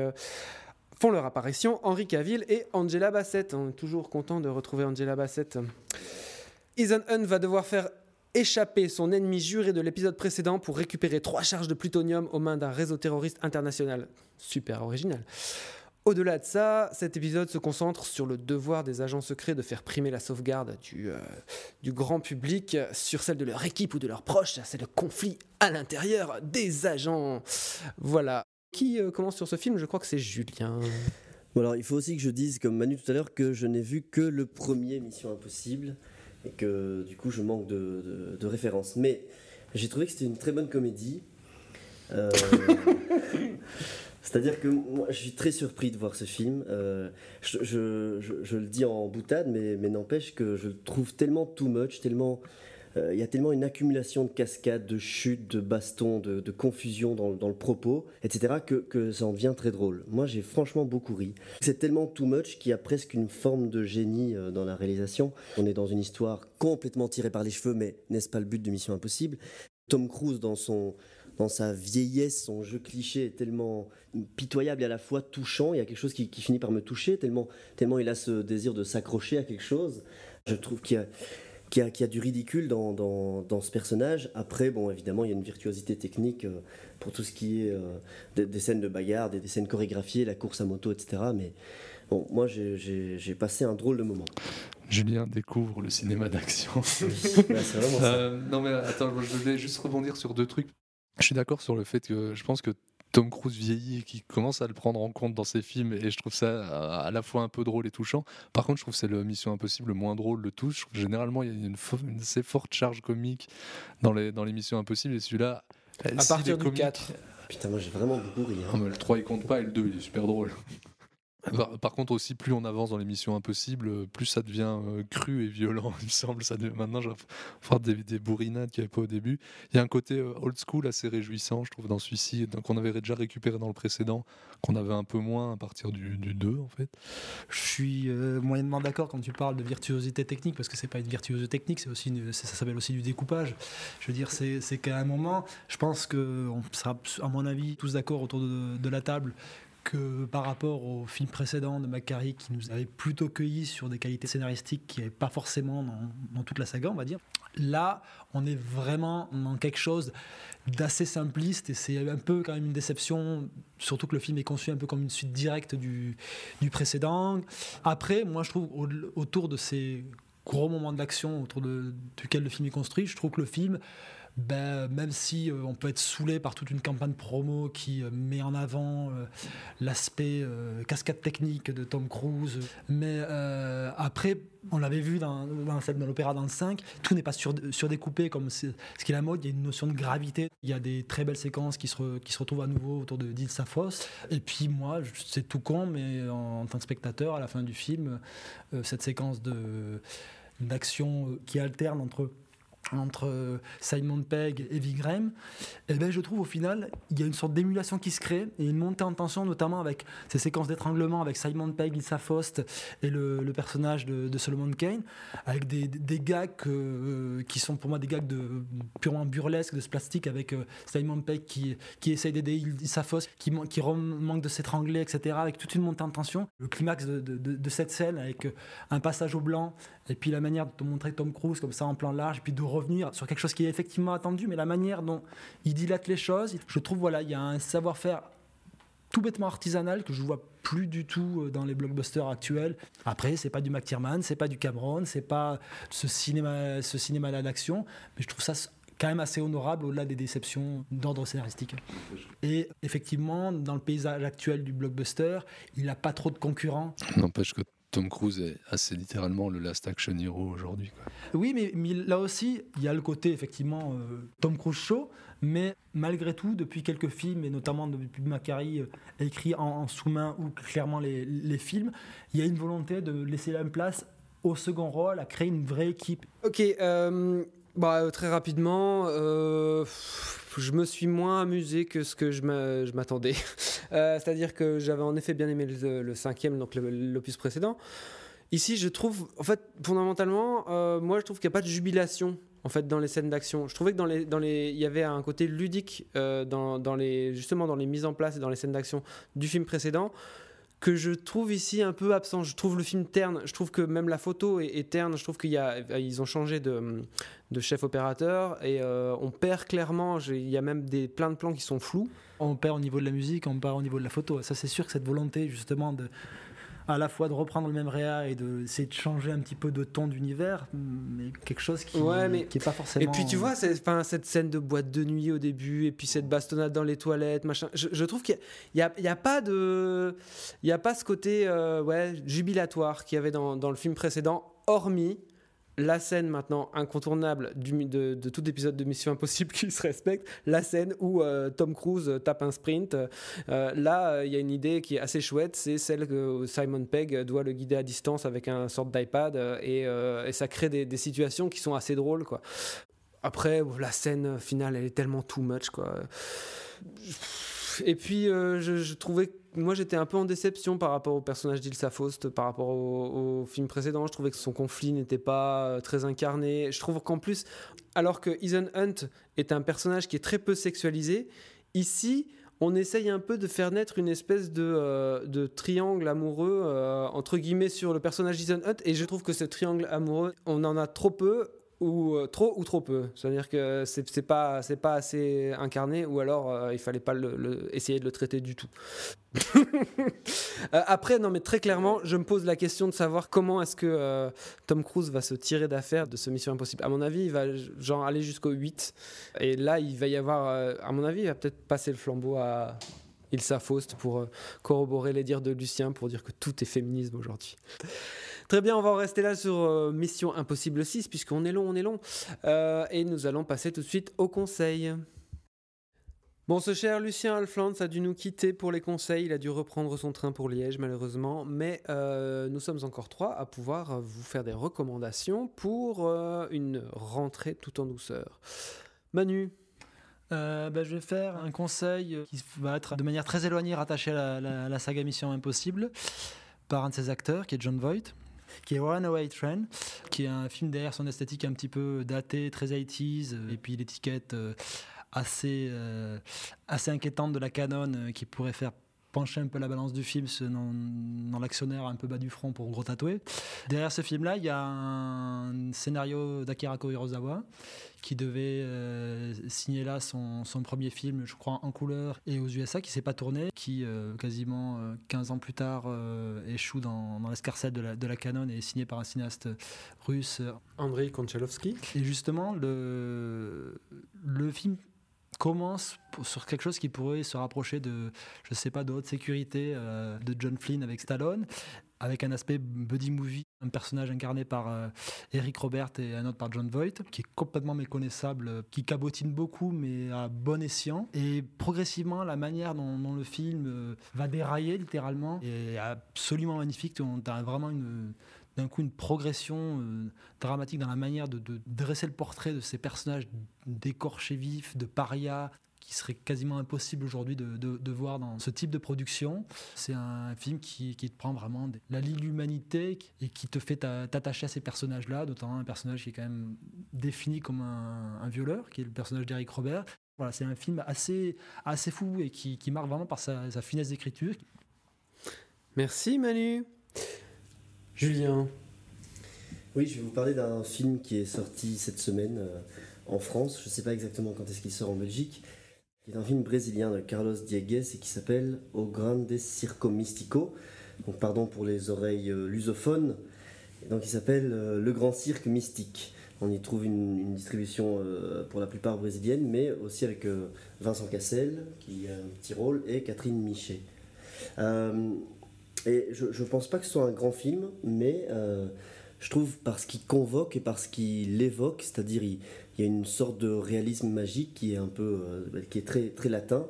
font leur apparition Henry Cavill et Angela Bassett. On est toujours content de retrouver Angela Bassett. Ethan Hunt va devoir faire échapper son ennemi juré de l'épisode précédent pour récupérer trois charges de plutonium aux mains d'un réseau terroriste international. Super original. Au-delà de ça, cet épisode se concentre sur le devoir des agents secrets de faire primer la sauvegarde du, euh, du grand public sur celle de leur équipe ou de leurs proches. C'est le conflit à l'intérieur des agents. Voilà. Qui euh, commence sur ce film? Je crois que c'est Julien. Bon, alors, il faut aussi que je dise, comme Manu tout à l'heure, que je n'ai vu que le premier Mission Impossible et que du coup je manque de, de- de références. Mais j'ai trouvé que c'était une très bonne comédie. Euh, *laughs* C'est-à-dire que moi, je suis très surpris de voir ce film. Euh, je, le dis en boutade, mais, n'empêche que je le trouve tellement too much, tellement. euh, Il y a tellement une accumulation de cascades, de chutes, de bastons, de, confusion dans, le propos, etc., que, que ça en devient très drôle. Moi, j'ai franchement beaucoup ri. C'est tellement too much qu'il y a presque une forme de génie euh, dans la réalisation. On est dans une histoire complètement tirée par les cheveux, mais n'est-ce pas le but de Mission Impossible? Tom Cruise, dans, son, dans sa vieillesse, son jeu cliché est tellement pitoyable et à la fois touchant. Il y a quelque chose qui, qui finit par me toucher, tellement, tellement il a ce désir de s'accrocher à quelque chose. Je trouve qu'il y a, du ridicule dans, dans, dans ce personnage. Après, bon, évidemment, il y a une virtuosité technique euh, pour tout ce qui est euh, des, des scènes de bagarre, des, des scènes chorégraphiées, la course à moto, etc. Mais bon, moi, j'ai- passé un drôle de moment. Julien découvre le cinéma d'action. *laughs* Euh, non mais attends, je voulais juste rebondir sur deux trucs. Je suis d'accord sur le fait que je pense que Tom Cruise vieillit et qui commence à le prendre en compte dans ses films et je trouve ça à la fois un peu drôle et touchant. Par contre, je trouve que c'est le Mission Impossible le moins drôle de tous. Je trouve que généralement, il y a une, une assez forte charge comique dans les, dans les Missions Impossibles et celui-là. À partir du 4. Putain, moi j'ai vraiment beaucoup ri. hein. Non, mais le 3 il compte pas et le 2 il est super drôle. Par, par contre aussi plus on avance dans l'émission impossible, plus ça devient euh, cru et violent, *laughs* il me semble. Ça maintenant j'ai voir des, des bourrinades qu'il n'y avait pas au début. Il y a un côté euh, old school assez réjouissant, je trouve, dans celui-ci, qu'on avait déjà récupéré dans le précédent, qu'on avait un peu moins à partir du, du 2 en fait. Je suis euh, moyennement d'accord quand tu parles de virtuosité technique, parce que c'est pas une virtuosité technique, c'est aussi ça, s'appelle aussi du découpage. Je veux dire, c'est qu'à un moment, je pense qu'on sera, à mon avis, tous d'accord autour de la table par rapport au film précédent de Macquarie qui nous avait plutôt cueillis sur des qualités scénaristiques qui n'avaient pas forcément dans, toute la saga, on va dire. Là, on est vraiment dans quelque chose d'assez simpliste et c'est un peu quand même une déception, surtout que le film est conçu un peu comme une suite directe du, précédent. Après, moi je trouve au- autour de ces gros moments d'action autour de, duquel le film est construit, je trouve que le film, ben, même si euh, on peut être saoulé par toute une campagne promo qui euh, met en avant euh, l'aspect euh, cascade technique de Tom Cruise, mais euh, après, on l'avait vu dans, dans, l'opéra dans le 5, tout n'est pas sur, surdécoupé comme ce qui est la mode, il y a une notion de gravité, il y a des très belles séquences qui se, qui se retrouvent à nouveau autour de d'Il Safos, et puis moi, c'est tout con, mais en, tant que spectateur, à la fin du film, euh, cette séquence de d'action euh, qui alterne entre entre euh, Simon Pegg et Vigrem, et ben je trouve au final il y a une sorte d'émulation qui se crée et une montée en tension notamment avec ces séquences d'étranglement avec Simon Pegg, Lisa Faust et le, personnage de, Solomon Kane avec des, gags euh, qui sont pour moi des gags purement burlesques de ce plastique avec euh, Simon Pegg qui, qui essaye d'aider Lisa Faust qui, manque de s'étrangler etc avec toute une montée en tension. Le climax de, cette scène avec un passage au blanc et puis la manière de montrer Tom Cruise comme ça en plan large, et puis de revenir sur quelque chose qui est effectivement attendu, mais la manière dont il dilate les choses, je trouve voilà, il y a un savoir-faire tout bêtement artisanal que je vois plus du tout euh, dans les blockbusters actuels. Après, c'est pas du McTiernan, c'est pas du Cameron, c'est pas ce cinéma, ce cinéma là d'action, mais je trouve ça quand même assez honorable au-delà des déceptions d'ordre scénaristique. Et effectivement, dans le paysage actuel du blockbuster, il n'a pas trop de concurrents. N'empêche que Tom Cruise est assez littéralement le last action hero aujourd'hui. Oui, mais, mais là aussi, il y a le côté effectivement euh, Tom Cruise show, mais malgré tout, depuis quelques films, et notamment depuis Macquarie euh, écrit en, en sous-main ou clairement les, les films, il y a une volonté de laisser la place au second rôle, à créer une vraie équipe. Ok, euh, bah, très rapidement, euh, je me suis moins amusé que ce que je m'a- je m'attendais. *laughs* Euh, C'est-à-dire que j'avais en effet bien aimé le, cinquième, donc l'opus précédent. Ici, je trouve, en fait, fondamentalement, euh, moi, je trouve qu'il n'y a pas de jubilation. En fait, dans les scènes d'action, je trouvais que dans les, dans les, il y avait un côté ludique euh, dans les, justement dans les mises en place et dans les scènes d'action du film précédent que je trouve ici un peu absent. Je trouve le film terne. Je trouve que même la photo est, terne. Je trouve qu'il y a, ils ont changé de, chef opérateur et euh, on perd clairement. Il y a même des plein de plans qui sont flous. On perd au niveau de la musique, on perd au niveau de la photo. Ça, c'est sûr que cette volonté, justement, de à la fois de reprendre le même réa et d'essayer de changer un petit peu de ton d'univers, mais quelque chose qui Ouais, mais- qui est pas forcément. Et puis tu vois, c'est- enfin, cette scène de boîte de nuit au début, et puis cette bastonnade dans les toilettes, machin. Je, je trouve qu'il n'y a, il y a pas de, il y a pas ce côté euh, ouais jubilatoire qu'il y avait dans, dans le film précédent, hormis la scène maintenant incontournable de, tout épisode de Mission Impossible *laughs* qui se respecte, la scène où euh, Tom Cruise tape un sprint. Euh, là, euh, il y a une idée qui est assez chouette, c'est celle que Simon Pegg doit le guider à distance avec un sorte d'iPad, euh, et, euh, ça crée des, situations qui sont assez drôles. Après, la scène finale, elle est tellement too much. Et puis, euh, je, je trouvais, moi, j'étais un peu en déception par rapport au personnage d'Ilsa Faust, par rapport au, film précédent. Je trouvais que son conflit n'était pas euh, très incarné. Je trouve qu'en plus, alors que Ethan Hunt est un personnage qui est très peu sexualisé, ici, on essaye un peu de faire naître une espèce de, euh, triangle amoureux, euh, entre guillemets, sur le personnage d'Ethan Hunt. Et je trouve que ce triangle amoureux, on en a trop peu ou euh, trop ou trop peu. C'est-à-dire que c'est c'est pas c'est pas assez incarné ou alors euh, il fallait pas essayer de le traiter du tout. *laughs* Euh, après non mais très clairement, je me pose la question de savoir comment est-ce que euh, Tom Cruise va se tirer d'affaire de ce Mission Impossible. À mon avis, il va genre aller jusqu'au 8 et là il va y avoir à mon avis, il va peut-être passer le flambeau à Ilsa Faust pour corroborer les dires de Lucien pour dire que tout est féminisme aujourd'hui. Très bien, on va en rester là sur euh, Mission Impossible 6, puisqu'on est long, on est long. Euh, et nous allons passer tout de suite au conseil. Bon, ce cher Lucien Alflands a dû nous quitter pour les conseils. Il a dû reprendre son train pour Liège, malheureusement. Mais euh, nous sommes encore trois à pouvoir vous faire des recommandations pour une rentrée tout en douceur. Manu, bah, je vais faire un conseil qui va être de manière très éloignée rattaché à la- la saga Mission Impossible par un de ses acteurs, qui est John Voight, qui est Runaway Train, qui est un film derrière son esthétique un petit peu daté, très 80s, euh, et puis l'étiquette euh, assez, euh, assez inquiétante de la Canon qui pourrait faire pencher un peu la balance du film dans, dans l'actionnaire un peu bas du front pour gros tatoué. Derrière ce film-là, il y a un scénario d'Akira Kurosawa qui devait euh, signer là son, son premier film, je crois, en couleur et aux USA, qui s'est pas tourné, qui euh, quasiment euh, 15 ans plus tard euh, échoue dans, dans l'escarcelle de la, de la Canon et est signé par un cinéaste russe. Andrei Konchalovsky. Et justement, le, le film commence sur quelque chose qui pourrait se rapprocher de, je sais pas, de haute sécurité euh, de John Flynn avec Stallone, avec un aspect buddy movie, un personnage incarné par euh, Eric Robert et un autre par John Voight, qui est complètement méconnaissable, qui cabotine beaucoup, mais à bon escient. Et progressivement, la manière dont, dont le film euh, va dérailler littéralement est absolument magnifique. On a vraiment une d'un coup une progression euh, dramatique dans la manière de, dresser le portrait de ces personnages d'écorchés vifs, de parias, qui serait quasiment impossible aujourd'hui de, voir dans ce type de production. C'est un film qui, te prend vraiment des- la lie l'humanité et qui te fait t'a- t'attacher à ces personnages-là, notamment un personnage qui est quand même défini comme un, violeur, qui est le personnage d'Eric Robert. Voilà, c'est un film assez, assez fou et qui, marque vraiment par sa finesse d'écriture. Merci Manu. Julien. Oui, je vais vous parler d'un film qui est sorti cette semaine euh, en France. Je ne sais pas exactement quand est-ce qu'il sort en Belgique. C'est un film brésilien de Carlos Diegues et qui s'appelle O Grande Circo Mystico. Donc, pardon pour les oreilles euh, lusophones. Donc, il s'appelle euh, Le Grand Cirque Mystique. On y trouve une, distribution pour la plupart brésilienne, mais aussi avec Vincent Cassel, qui a un petit rôle, et Catherine Michet. Et je ne pense pas que ce soit un grand film, mais euh, je trouve parce qu'il convoque et parce qu'il évoque, c'est-à-dire il, y a une sorte de réalisme magique qui est un peu, euh, qui est très, très latin.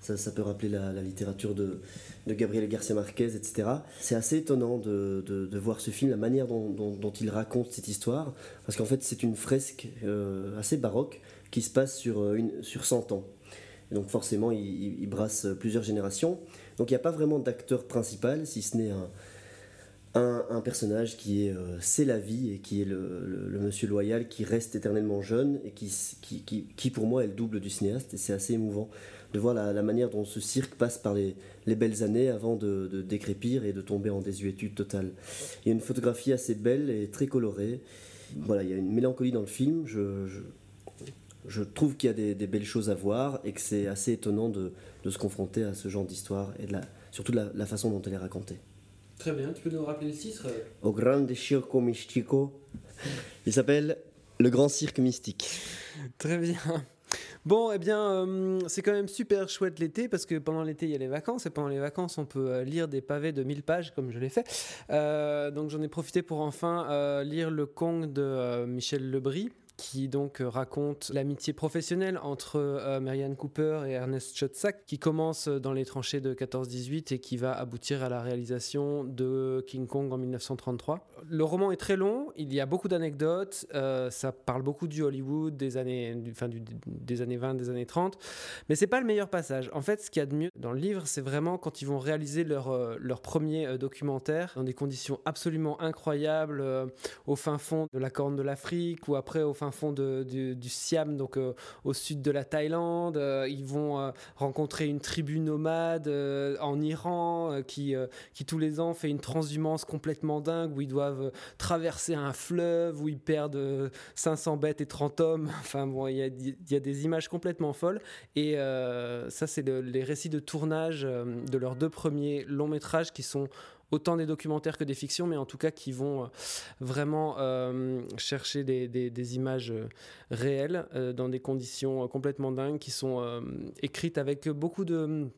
Ça, ça peut rappeler la, littérature de, Gabriel Garcia Marquez, etc. C'est assez étonnant de, voir ce film, la manière dont, il raconte cette histoire, parce qu'en fait c'est une fresque euh, assez baroque qui se passe sur, sur 100 ans. Donc forcément, il brasse plusieurs générations. Donc il n'y a pas vraiment d'acteur principal, si ce n'est un, un, personnage qui est euh, c'est la vie et qui est le, le- monsieur loyal qui reste éternellement jeune et qui, qui, qui, pour moi est le double du cinéaste et c'est assez émouvant de voir la, la manière dont ce cirque passe par les, les belles années avant de, de décrépir et de tomber en désuétude totale. Il y a une photographie assez belle et très colorée. Voilà, il y a une mélancolie dans le film. Je, je trouve qu'il y a des, des belles choses à voir et que c'est assez étonnant de, de se confronter à ce genre d'histoire et de la, surtout de la, la façon dont elle est racontée. Très bien, tu peux nous rappeler le titre? Au Grande Circo Mystico. Il s'appelle Le Grand Cirque Mystique. Très bien. Bon, eh bien, euh, c'est quand même super chouette l'été parce que pendant l'été, il y a les vacances et pendant les vacances, on peut euh, lire des pavés de 1000 pages comme je l'ai fait. Euh, donc, j'en ai profité pour enfin euh, lire Le Kong de euh, Michel Lebris qui donc raconte l'amitié professionnelle entre euh, Marianne Cooper et Ernest Schoedsack, qui commence dans les tranchées de 14-18 et qui va aboutir à la réalisation de King Kong en 1933. Le roman est très long, il y a beaucoup d'anecdotes, euh, ça parle beaucoup du Hollywood des années, du, des années 20, des années 30, mais c'est pas le meilleur passage. En fait, ce qu'il y a de mieux dans le livre, c'est vraiment quand ils vont réaliser leur, euh, leur premier documentaire dans des conditions absolument incroyables, au fin fond de la corne de l'Afrique ou après au fin fond du, Siam, donc euh, au sud de la Thaïlande. Euh, ils vont euh, rencontrer une tribu nomade en Iran qui, qui tous les ans fait une transhumance complètement dingue où ils doivent traverser un fleuve, où ils perdent 500 bêtes et 30 hommes. *laughs* Enfin bon, il y a, des images complètement folles. Et ça, c'est le, les récits de tournage de leurs deux premiers longs métrages qui sont autant des documentaires que des fictions, mais en tout cas qui vont euh, vraiment euh, chercher des, images euh, réelles dans des conditions complètement dingues, qui sont écrites avec beaucoup de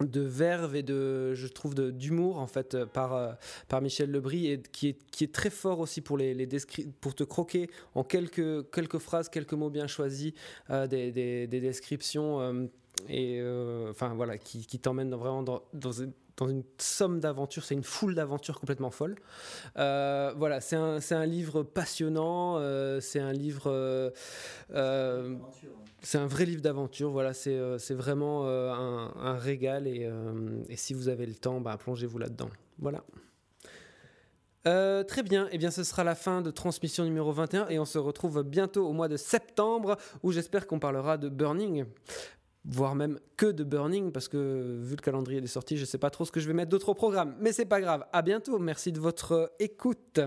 de verve et de je trouve d'humour en fait par par Michel Lebris et qui est qui est très fort aussi pour les, les pour te croquer en quelques quelques phrases quelques mots bien choisis des, des, des, descriptions et enfin voilà qui, qui t'emmènent vraiment dans, dans, dans une somme d'aventures, c'est une foule d'aventures complètement folle. Euh, voilà, c'est un, un, livre passionnant, euh, c'est un livre... Euh, c'est un vrai livre d'aventure, voilà, c'est vraiment un, régal et, si vous avez le temps, bah, plongez-vous là-dedans. Voilà. Très bien, et eh bien ce sera la fin de transmission numéro 21 et on se retrouve bientôt au mois de septembre où j'espère qu'on parlera de Burning voire même que de Burning, parce que vu le calendrier des sorties, je ne sais pas trop ce que je vais mettre d'autres au programme. Mais c'est pas grave. À bientôt. Merci de votre écoute.